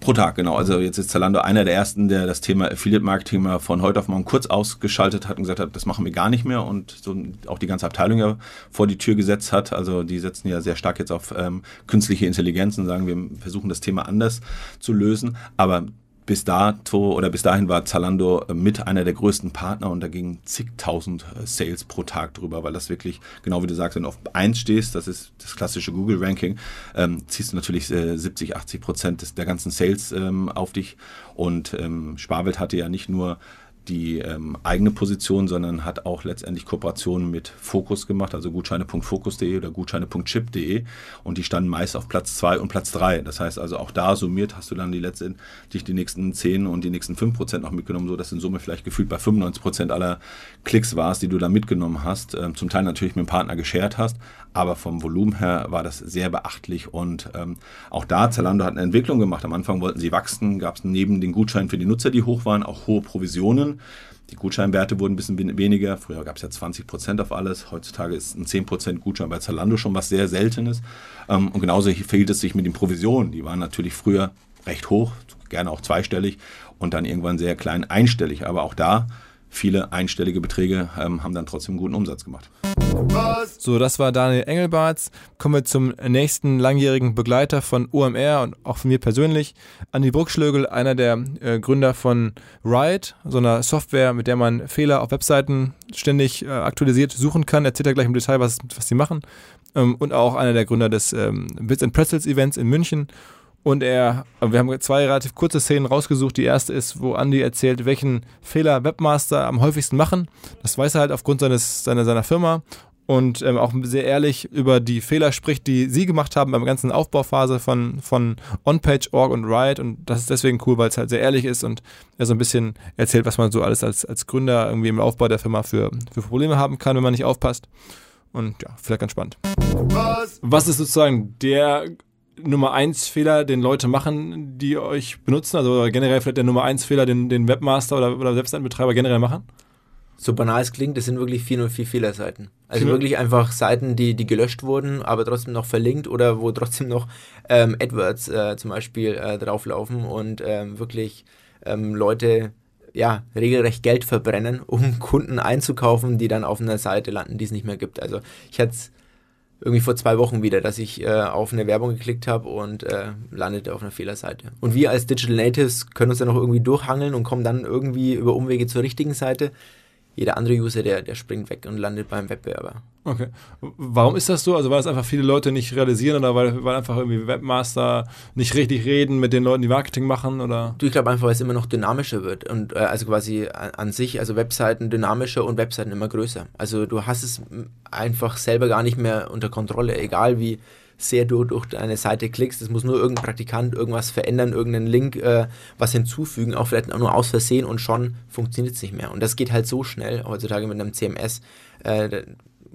S6: Pro Tag, genau. Also jetzt ist Zalando einer der ersten, der das Thema Affiliate Marketing mal von heute auf morgen kurz ausgeschaltet hat und gesagt hat, das machen wir gar nicht mehr und so auch die ganze Abteilung ja vor die Tür gesetzt hat. Also die setzen ja sehr stark jetzt auf ähm, künstliche Intelligenz und sagen, wir versuchen das Thema anders zu lösen. Aber bis dato oder bis dahin war Zalando mit einer der größten Partner und da gingen zigtausend äh, Sales pro Tag drüber, weil das wirklich, genau wie du sagst, wenn du auf 1 stehst, das ist das klassische Google-Ranking, ähm, ziehst du natürlich äh, 70, 80 Prozent des, der ganzen Sales ähm, auf dich. Und ähm, Sparwelt hatte ja nicht nur die ähm, eigene Position, sondern hat auch letztendlich Kooperationen mit Focus gemacht, also gutscheine.focus.de oder gutscheine.chip.de und die standen meist auf Platz 2 und Platz 3. Das heißt also auch da summiert hast du dann die letztendlich die nächsten 10 und die nächsten 5 Prozent noch mitgenommen, so dass in Summe vielleicht gefühlt bei 95 Prozent aller Klicks warst, die du da mitgenommen hast, ähm, zum Teil natürlich mit dem Partner geshared hast, aber vom Volumen her war das sehr beachtlich und ähm, auch da, Zalando hat eine Entwicklung gemacht. Am Anfang wollten sie wachsen, gab es neben den Gutscheinen für die Nutzer, die hoch waren, auch hohe Provisionen. Die Gutscheinwerte wurden ein bisschen weniger. Früher gab es ja 20% auf alles. Heutzutage ist ein 10% Gutschein bei Zalando schon was sehr Seltenes. Ähm, und genauso verhielt es sich mit den Provisionen. Die waren natürlich früher recht hoch, gerne auch zweistellig und dann irgendwann sehr klein einstellig. Aber auch da viele einstellige Beträge ähm, haben dann trotzdem guten Umsatz gemacht.
S1: So, das war Daniel Engelbarts. Kommen wir zum nächsten langjährigen Begleiter von OMR und auch von mir persönlich. Andi Bruckschlögel, einer der äh, Gründer von Riot, so einer Software, mit der man Fehler auf Webseiten ständig äh, aktualisiert suchen kann. Erzählt er gleich im Detail, was, was sie machen. Ähm, und auch einer der Gründer des ähm, Bits and Pretzels Events in München und er, wir haben zwei relativ kurze Szenen rausgesucht. Die erste ist, wo Andy erzählt, welchen Fehler Webmaster am häufigsten machen. Das weiß er halt aufgrund seines, seiner, seiner Firma und ähm, auch sehr ehrlich über die Fehler spricht, die sie gemacht haben beim ganzen Aufbauphase von, von OnPage.org und Riot. Und das ist deswegen cool, weil es halt sehr ehrlich ist und er so ein bisschen erzählt, was man so alles als, als Gründer irgendwie im Aufbau der Firma für, für Probleme haben kann, wenn man nicht aufpasst. Und ja, vielleicht ganz spannend. Was? Was ist sozusagen der Nummer 1 Fehler, den Leute machen, die euch benutzen? Also generell vielleicht der Nummer 1 Fehler, den, den Webmaster oder, oder Webseitenbetreiber generell machen?
S7: So banal es klingt, das sind wirklich 404 Fehlerseiten. Also mhm. wirklich einfach Seiten, die, die gelöscht wurden, aber trotzdem noch verlinkt oder wo trotzdem noch ähm, AdWords äh, zum Beispiel äh, drauflaufen und ähm, wirklich ähm, Leute ja, regelrecht Geld verbrennen, um Kunden einzukaufen, die dann auf einer Seite landen, die es nicht mehr gibt. Also ich hatte es irgendwie vor zwei Wochen wieder, dass ich äh, auf eine Werbung geklickt habe und äh, landete auf einer Fehlerseite. Und wir als Digital Natives können uns dann noch irgendwie durchhangeln und kommen dann irgendwie über Umwege zur richtigen Seite jeder andere User, der, der springt weg und landet beim Wettbewerber.
S1: Okay. Warum ist das so? Also weil das einfach viele Leute nicht realisieren oder weil, weil einfach irgendwie Webmaster nicht richtig reden mit den Leuten, die Marketing machen oder?
S7: Du, ich glaube einfach, weil es immer noch dynamischer wird und äh, also quasi an, an, sich, also Webseiten dynamischer und Webseiten immer größer. Also du hast es einfach selber gar nicht mehr unter Kontrolle, egal wie sehr du durch eine Seite klickst. Es muss nur irgendein Praktikant irgendwas verändern, irgendeinen Link äh, was hinzufügen, auch vielleicht auch nur aus Versehen und schon funktioniert es nicht mehr. Und das geht halt so schnell heutzutage mit einem CMS. Äh,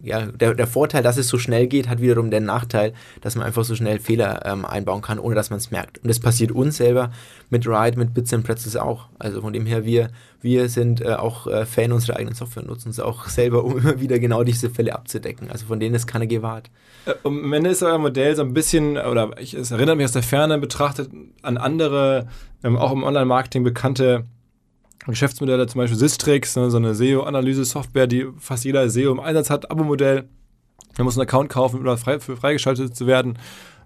S7: ja, der, der Vorteil, dass es so schnell geht, hat wiederum den Nachteil, dass man einfach so schnell Fehler ähm, einbauen kann, ohne dass man es merkt. Und das passiert uns selber mit Ride, mit Bits and Pretzels auch. Also von dem her, wir, wir sind äh, auch äh, Fan unserer eigenen Software und nutzen es auch selber, um immer wieder genau diese Fälle abzudecken. Also von denen ist keiner gewahrt.
S1: Äh, am Ende ist euer Modell so ein bisschen, oder ich, es erinnert mich aus der Ferne betrachtet an andere, ähm, auch im Online-Marketing bekannte Geschäftsmodelle, zum Beispiel Sistrix, ne, so eine SEO-Analyse-Software, die fast jeder SEO im Einsatz hat, Abo-Modell. Man muss einen Account kaufen, um frei, für freigeschaltet zu werden.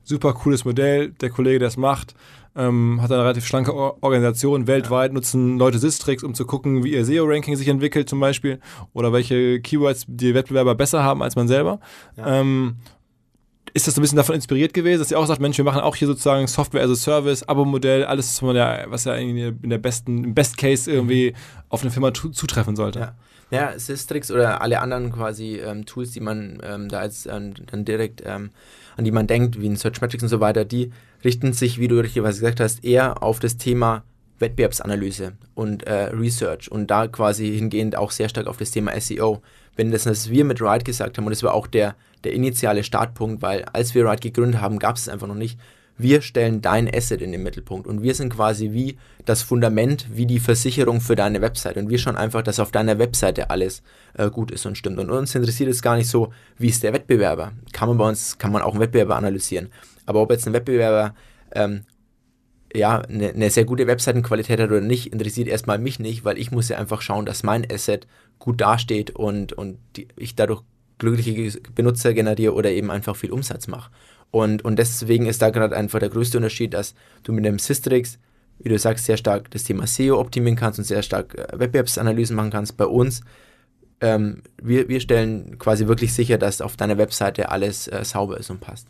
S1: Super cooles Modell. Der Kollege, der es macht, ähm, hat eine relativ schlanke Organisation. Weltweit nutzen Leute Sistrix, um zu gucken, wie ihr SEO-Ranking sich entwickelt zum Beispiel oder welche Keywords die Wettbewerber besser haben als man selber. Ja. Ähm, ist das so ein bisschen davon inspiriert gewesen, dass ihr auch sagt, Mensch, wir machen auch hier sozusagen Software as a Service, Abo-Modell, alles, was ja, was ja in der besten, im Best Case irgendwie auf eine Firma zutreffen sollte.
S7: Ja. Ja, Systrix oder alle anderen quasi ähm, Tools, die man ähm, da jetzt ähm, dann direkt ähm, an die man denkt, wie ein Searchmetrics und so weiter, die richten sich, wie du richtigerweise gesagt hast, eher auf das Thema Wettbewerbsanalyse und äh, Research und da quasi hingehend auch sehr stark auf das Thema SEO. Wenn das, was wir mit Ride gesagt haben, und das war auch der, der initiale Startpunkt, weil als wir Ride gegründet haben, gab es einfach noch nicht. Wir stellen dein Asset in den Mittelpunkt und wir sind quasi wie das Fundament, wie die Versicherung für deine Website und wir schauen einfach, dass auf deiner Webseite alles äh, gut ist und stimmt. Und uns interessiert es gar nicht so, wie ist der Wettbewerber. Kann man bei uns, kann man auch einen Wettbewerber analysieren. Aber ob jetzt ein Wettbewerber ähm, ja, eine, eine sehr gute Webseitenqualität hat oder nicht, interessiert erstmal mich nicht, weil ich muss ja einfach schauen, dass mein Asset gut dasteht und, und die, ich dadurch glückliche Benutzer generiere oder eben einfach viel Umsatz mache. Und, und deswegen ist da gerade einfach der größte Unterschied, dass du mit dem Systrix, wie du sagst, sehr stark das Thema SEO optimieren kannst und sehr stark äh, Wettbewerbsanalysen machen kannst. Bei uns, ähm, wir, wir stellen quasi wirklich sicher, dass auf deiner Webseite alles äh, sauber ist und passt.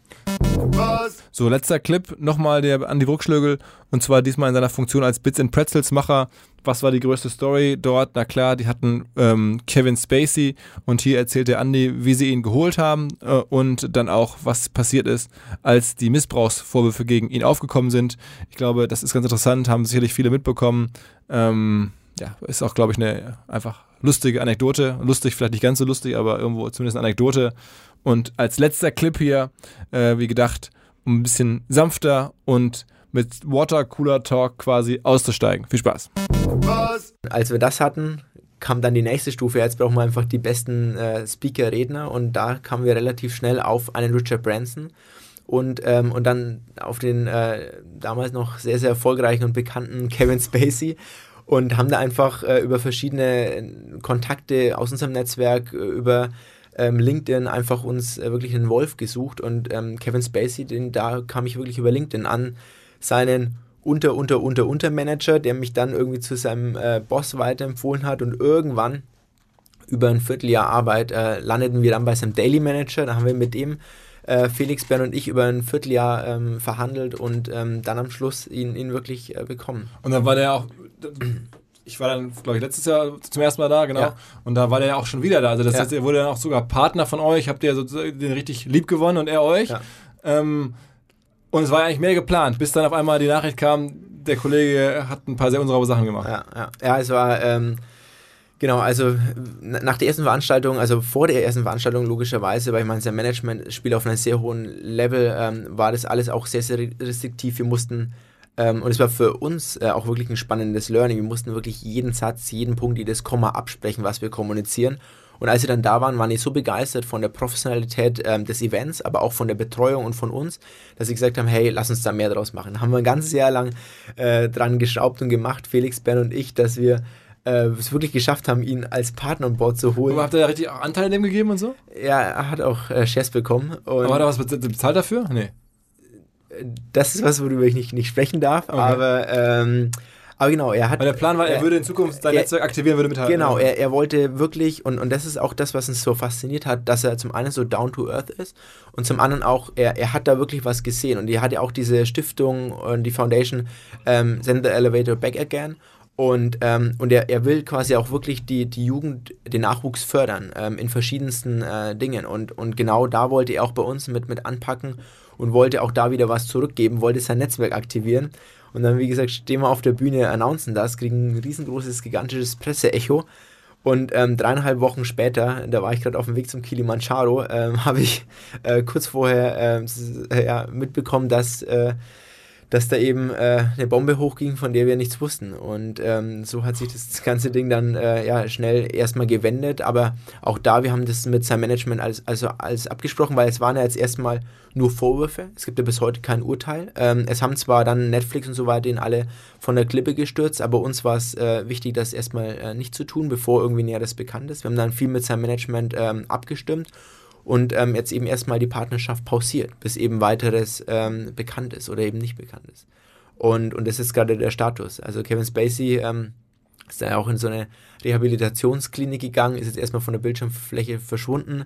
S1: So, letzter Clip, nochmal der Andi Bruckschlögel und zwar diesmal in seiner Funktion als Bits and Pretzels Macher. Was war die größte Story dort? Na klar, die hatten ähm, Kevin Spacey und hier erzählt der Andi, wie sie ihn geholt haben äh, und dann auch, was passiert ist, als die Missbrauchsvorwürfe gegen ihn aufgekommen sind. Ich glaube, das ist ganz interessant, haben sicherlich viele mitbekommen. Ähm, ja, ist auch, glaube ich, eine einfach lustige Anekdote. Lustig, vielleicht nicht ganz so lustig, aber irgendwo zumindest eine Anekdote. Und als letzter Clip hier, äh, wie gedacht, um ein bisschen sanfter und mit Watercooler Talk quasi auszusteigen. Viel Spaß.
S7: Als wir das hatten, kam dann die nächste Stufe. Jetzt brauchen wir einfach die besten äh, Speaker-Redner und da kamen wir relativ schnell auf einen Richard Branson und, ähm, und dann auf den äh, damals noch sehr, sehr erfolgreichen und bekannten Kevin Spacey und haben da einfach äh, über verschiedene Kontakte aus unserem Netzwerk, äh, über ähm, LinkedIn einfach uns äh, wirklich einen Wolf gesucht und ähm, Kevin Spacey, den, da kam ich wirklich über LinkedIn an, seinen unter, unter, unter, unter Manager, der mich dann irgendwie zu seinem äh, Boss weiterempfohlen hat und irgendwann über ein Vierteljahr Arbeit äh, landeten wir dann bei seinem Daily Manager, da haben wir mit ihm äh, Felix, Bern und ich über ein Vierteljahr ähm, verhandelt und ähm, dann am Schluss ihn, ihn wirklich äh, bekommen.
S1: Und dann war der auch, ich war dann, glaube ich, letztes Jahr zum ersten Mal da, genau. Ja. Und da war der ja auch schon wieder da. Also das ja. heißt, er wurde dann auch sogar Partner von euch, habt ihr sozusagen den richtig lieb gewonnen und er euch. Ja. Ähm, und es war eigentlich mehr geplant, bis dann auf einmal die Nachricht kam, der Kollege hat ein paar sehr unsaubere Sachen gemacht.
S7: Ja, ja. ja es war, ähm, genau, also nach der ersten Veranstaltung, also vor der ersten Veranstaltung logischerweise, weil ich meine, sein Management spielt auf einem sehr hohen Level, ähm, war das alles auch sehr, sehr restriktiv. Wir mussten ähm, und es war für uns äh, auch wirklich ein spannendes Learning. Wir mussten wirklich jeden Satz, jeden Punkt, jedes Komma absprechen, was wir kommunizieren. Und als sie dann da waren, waren die so begeistert von der Professionalität ähm, des Events, aber auch von der Betreuung und von uns, dass sie gesagt haben, hey, lass uns da mehr draus machen. Da haben wir ein ganzes Jahr lang äh, dran geschraubt und gemacht, Felix, Ben und ich, dass wir äh, es wirklich geschafft haben, ihn als Partner an Bord zu holen.
S1: Aber habt ihr da richtig auch Anteil an dem gegeben und so?
S7: Ja, er hat auch äh, Shares bekommen.
S1: Aber hat er was bez- bezahlt dafür? Nee.
S7: Das ist was, worüber ich nicht, nicht sprechen darf. Aber, ähm, aber genau, er hat.
S1: Weil der Plan war, er
S7: Ja.
S1: würde in Zukunft sein
S7: Ja.
S1: Netzwerk aktivieren, würde mithalten.
S7: Genau, er, er wollte wirklich, und, und das ist auch das, was uns so fasziniert hat, dass er zum einen so down to earth ist und zum anderen auch, er, er hat da wirklich was gesehen. Und er hat ja auch diese Stiftung und die Foundation ähm, Send the Elevator Back Again. Und, ähm, und er, er will quasi auch wirklich die, die Jugend, den Nachwuchs fördern ähm, in verschiedensten äh, Dingen. Und, und genau da wollte er auch bei uns mit, mit anpacken und wollte auch da wieder was zurückgeben, wollte sein Netzwerk aktivieren. Und dann, wie gesagt, stehen wir auf der Bühne, announcen das, kriegen ein riesengroßes, gigantisches Presseecho. Und ähm, dreieinhalb Wochen später, da war ich gerade auf dem Weg zum Kilimanjaro, ähm, habe ich äh, kurz vorher äh, ja, mitbekommen, dass, äh, dass da eben äh, eine Bombe hochging, von der wir nichts wussten. Und ähm, so hat sich das ganze Ding dann äh, ja, schnell erstmal gewendet. Aber auch da, wir haben das mit seinem Management alles, also alles abgesprochen, weil es waren ja jetzt erstmal nur Vorwürfe. Es gibt ja bis heute kein Urteil. Ähm, es haben zwar dann Netflix und so weiter den alle von der Klippe gestürzt, aber uns war es äh, wichtig, das erstmal äh, nicht zu tun, bevor irgendwie Näheres bekannt ist. Wir haben dann viel mit seinem Management ähm, abgestimmt und ähm, jetzt eben erstmal die Partnerschaft pausiert, bis eben weiteres ähm, bekannt ist oder eben nicht bekannt ist. Und, und das ist gerade der Status. Also Kevin Spacey ähm, ist dann auch in so eine Rehabilitationsklinik gegangen, ist jetzt erstmal von der Bildschirmfläche verschwunden.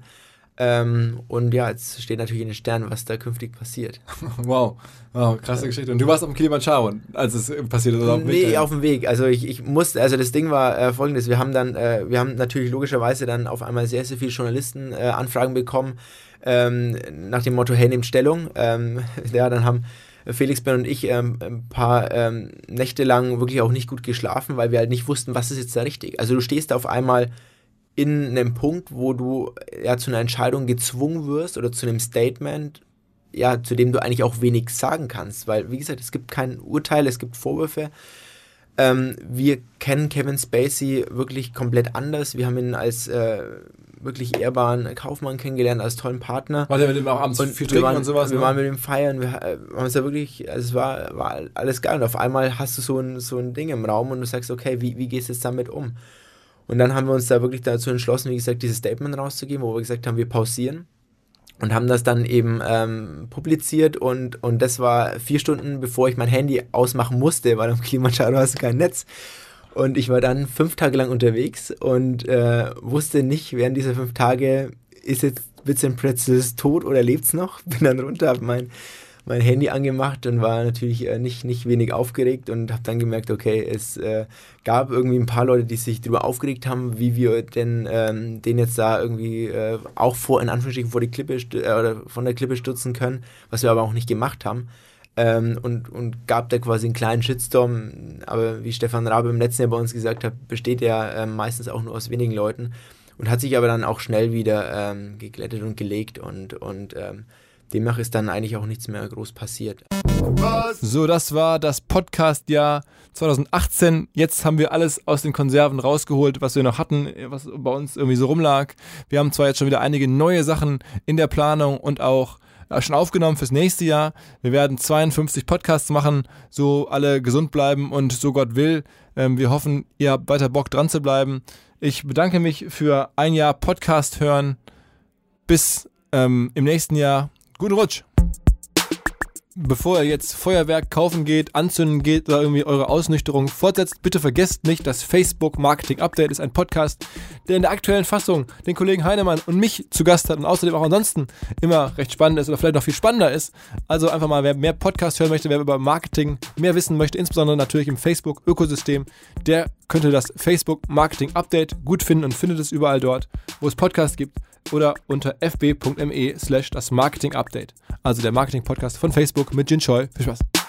S7: Ähm, und ja, jetzt steht natürlich in den Sternen, was da künftig passiert.
S1: Wow. wow, krasse Geschichte. Und du warst auf dem Kilimanjaro, als es äh, passiert ist. oder auf dem Weg
S7: Nee,
S1: dahin?
S7: auf dem Weg. Also ich, ich musste, also das Ding war äh, folgendes, wir haben dann, äh, wir haben natürlich logischerweise dann auf einmal sehr, sehr viele Journalisten äh, Anfragen bekommen, ähm, nach dem Motto, hey, nehmt Stellung. Ähm, ja, dann haben Felix, Ben und ich ähm, ein paar ähm, Nächte lang wirklich auch nicht gut geschlafen, weil wir halt nicht wussten, was ist jetzt da richtig. Also du stehst auf einmal in einem Punkt, wo du ja zu einer Entscheidung gezwungen wirst oder zu einem Statement, ja, zu dem du eigentlich auch wenig sagen kannst, weil, wie gesagt, es gibt kein Urteil, es gibt Vorwürfe. Ähm, wir kennen Kevin Spacey wirklich komplett anders. Wir haben ihn als äh, wirklich ehrbaren Kaufmann kennengelernt, als tollen Partner.
S1: War der mit dem auch abends viel
S7: wir
S1: trinken
S7: waren,
S1: und sowas?
S7: Wir
S1: ne?
S7: waren mit ihm feiern, wir äh, haben uns da wirklich, also es war, war alles geil. Und auf einmal hast du so ein, so ein Ding im Raum und du sagst, okay, wie, wie gehst du jetzt damit um? Und dann haben wir uns da wirklich dazu entschlossen, wie gesagt, dieses Statement rauszugeben, wo wir gesagt haben, wir pausieren und haben das dann eben ähm, publiziert und, und das war vier Stunden, bevor ich mein Handy ausmachen musste, weil am Kilimanjaro hast du kein Netz. Und ich war dann fünf Tage lang unterwegs und äh, wusste nicht, während dieser fünf Tage, ist jetzt Vincent Pretzels tot oder lebt's noch? Bin dann runter, hab mein, mein Handy angemacht und war natürlich äh, nicht, nicht wenig aufgeregt und habe dann gemerkt, okay, es äh, gab irgendwie ein paar Leute, die sich darüber aufgeregt haben, wie wir denn ähm, den jetzt da irgendwie äh, auch vor, in Anführungsstrichen, vor die Klippe äh, oder von der Klippe stürzen können, was wir aber auch nicht gemacht haben. Ähm, und, und gab da quasi einen kleinen Shitstorm, aber wie Stefan Rabe im letzten Jahr bei uns gesagt hat, besteht er ähm, meistens auch nur aus wenigen Leuten und hat sich aber dann auch schnell wieder ähm, geglättet und gelegt und, und ähm, demnach ist dann eigentlich auch nichts mehr groß passiert.
S1: So, das war das Podcast-Jahr 2018. Jetzt haben wir alles aus den Konserven rausgeholt, was wir noch hatten, was bei uns irgendwie so rumlag. Wir haben zwar jetzt schon wieder einige neue Sachen in der Planung und auch äh, schon aufgenommen fürs nächste Jahr. Wir werden 52 Podcasts machen, so alle gesund bleiben und so Gott will. Ähm, wir hoffen, ihr habt weiter Bock dran zu bleiben. Ich bedanke mich für ein Jahr Podcast hören. Bis ähm, im nächsten Jahr. Guten Rutsch! bevor ihr jetzt Feuerwerk kaufen geht, anzünden geht oder irgendwie eure Ausnüchterung fortsetzt, bitte vergesst nicht, das Facebook Marketing Update ist ein Podcast, der in der aktuellen Fassung den Kollegen Heinemann und mich zu Gast hat und außerdem auch ansonsten immer recht spannend ist oder vielleicht noch viel spannender ist. Also einfach mal, wer mehr Podcast hören möchte, wer über Marketing mehr wissen möchte, insbesondere natürlich im Facebook Ökosystem, der könnte das Facebook Marketing Update gut finden und findet es überall dort, wo es Podcasts gibt oder unter fb.me slash das Marketing Update. Also der Marketing Podcast von Facebook mit Jin Choi. Viel Spaß.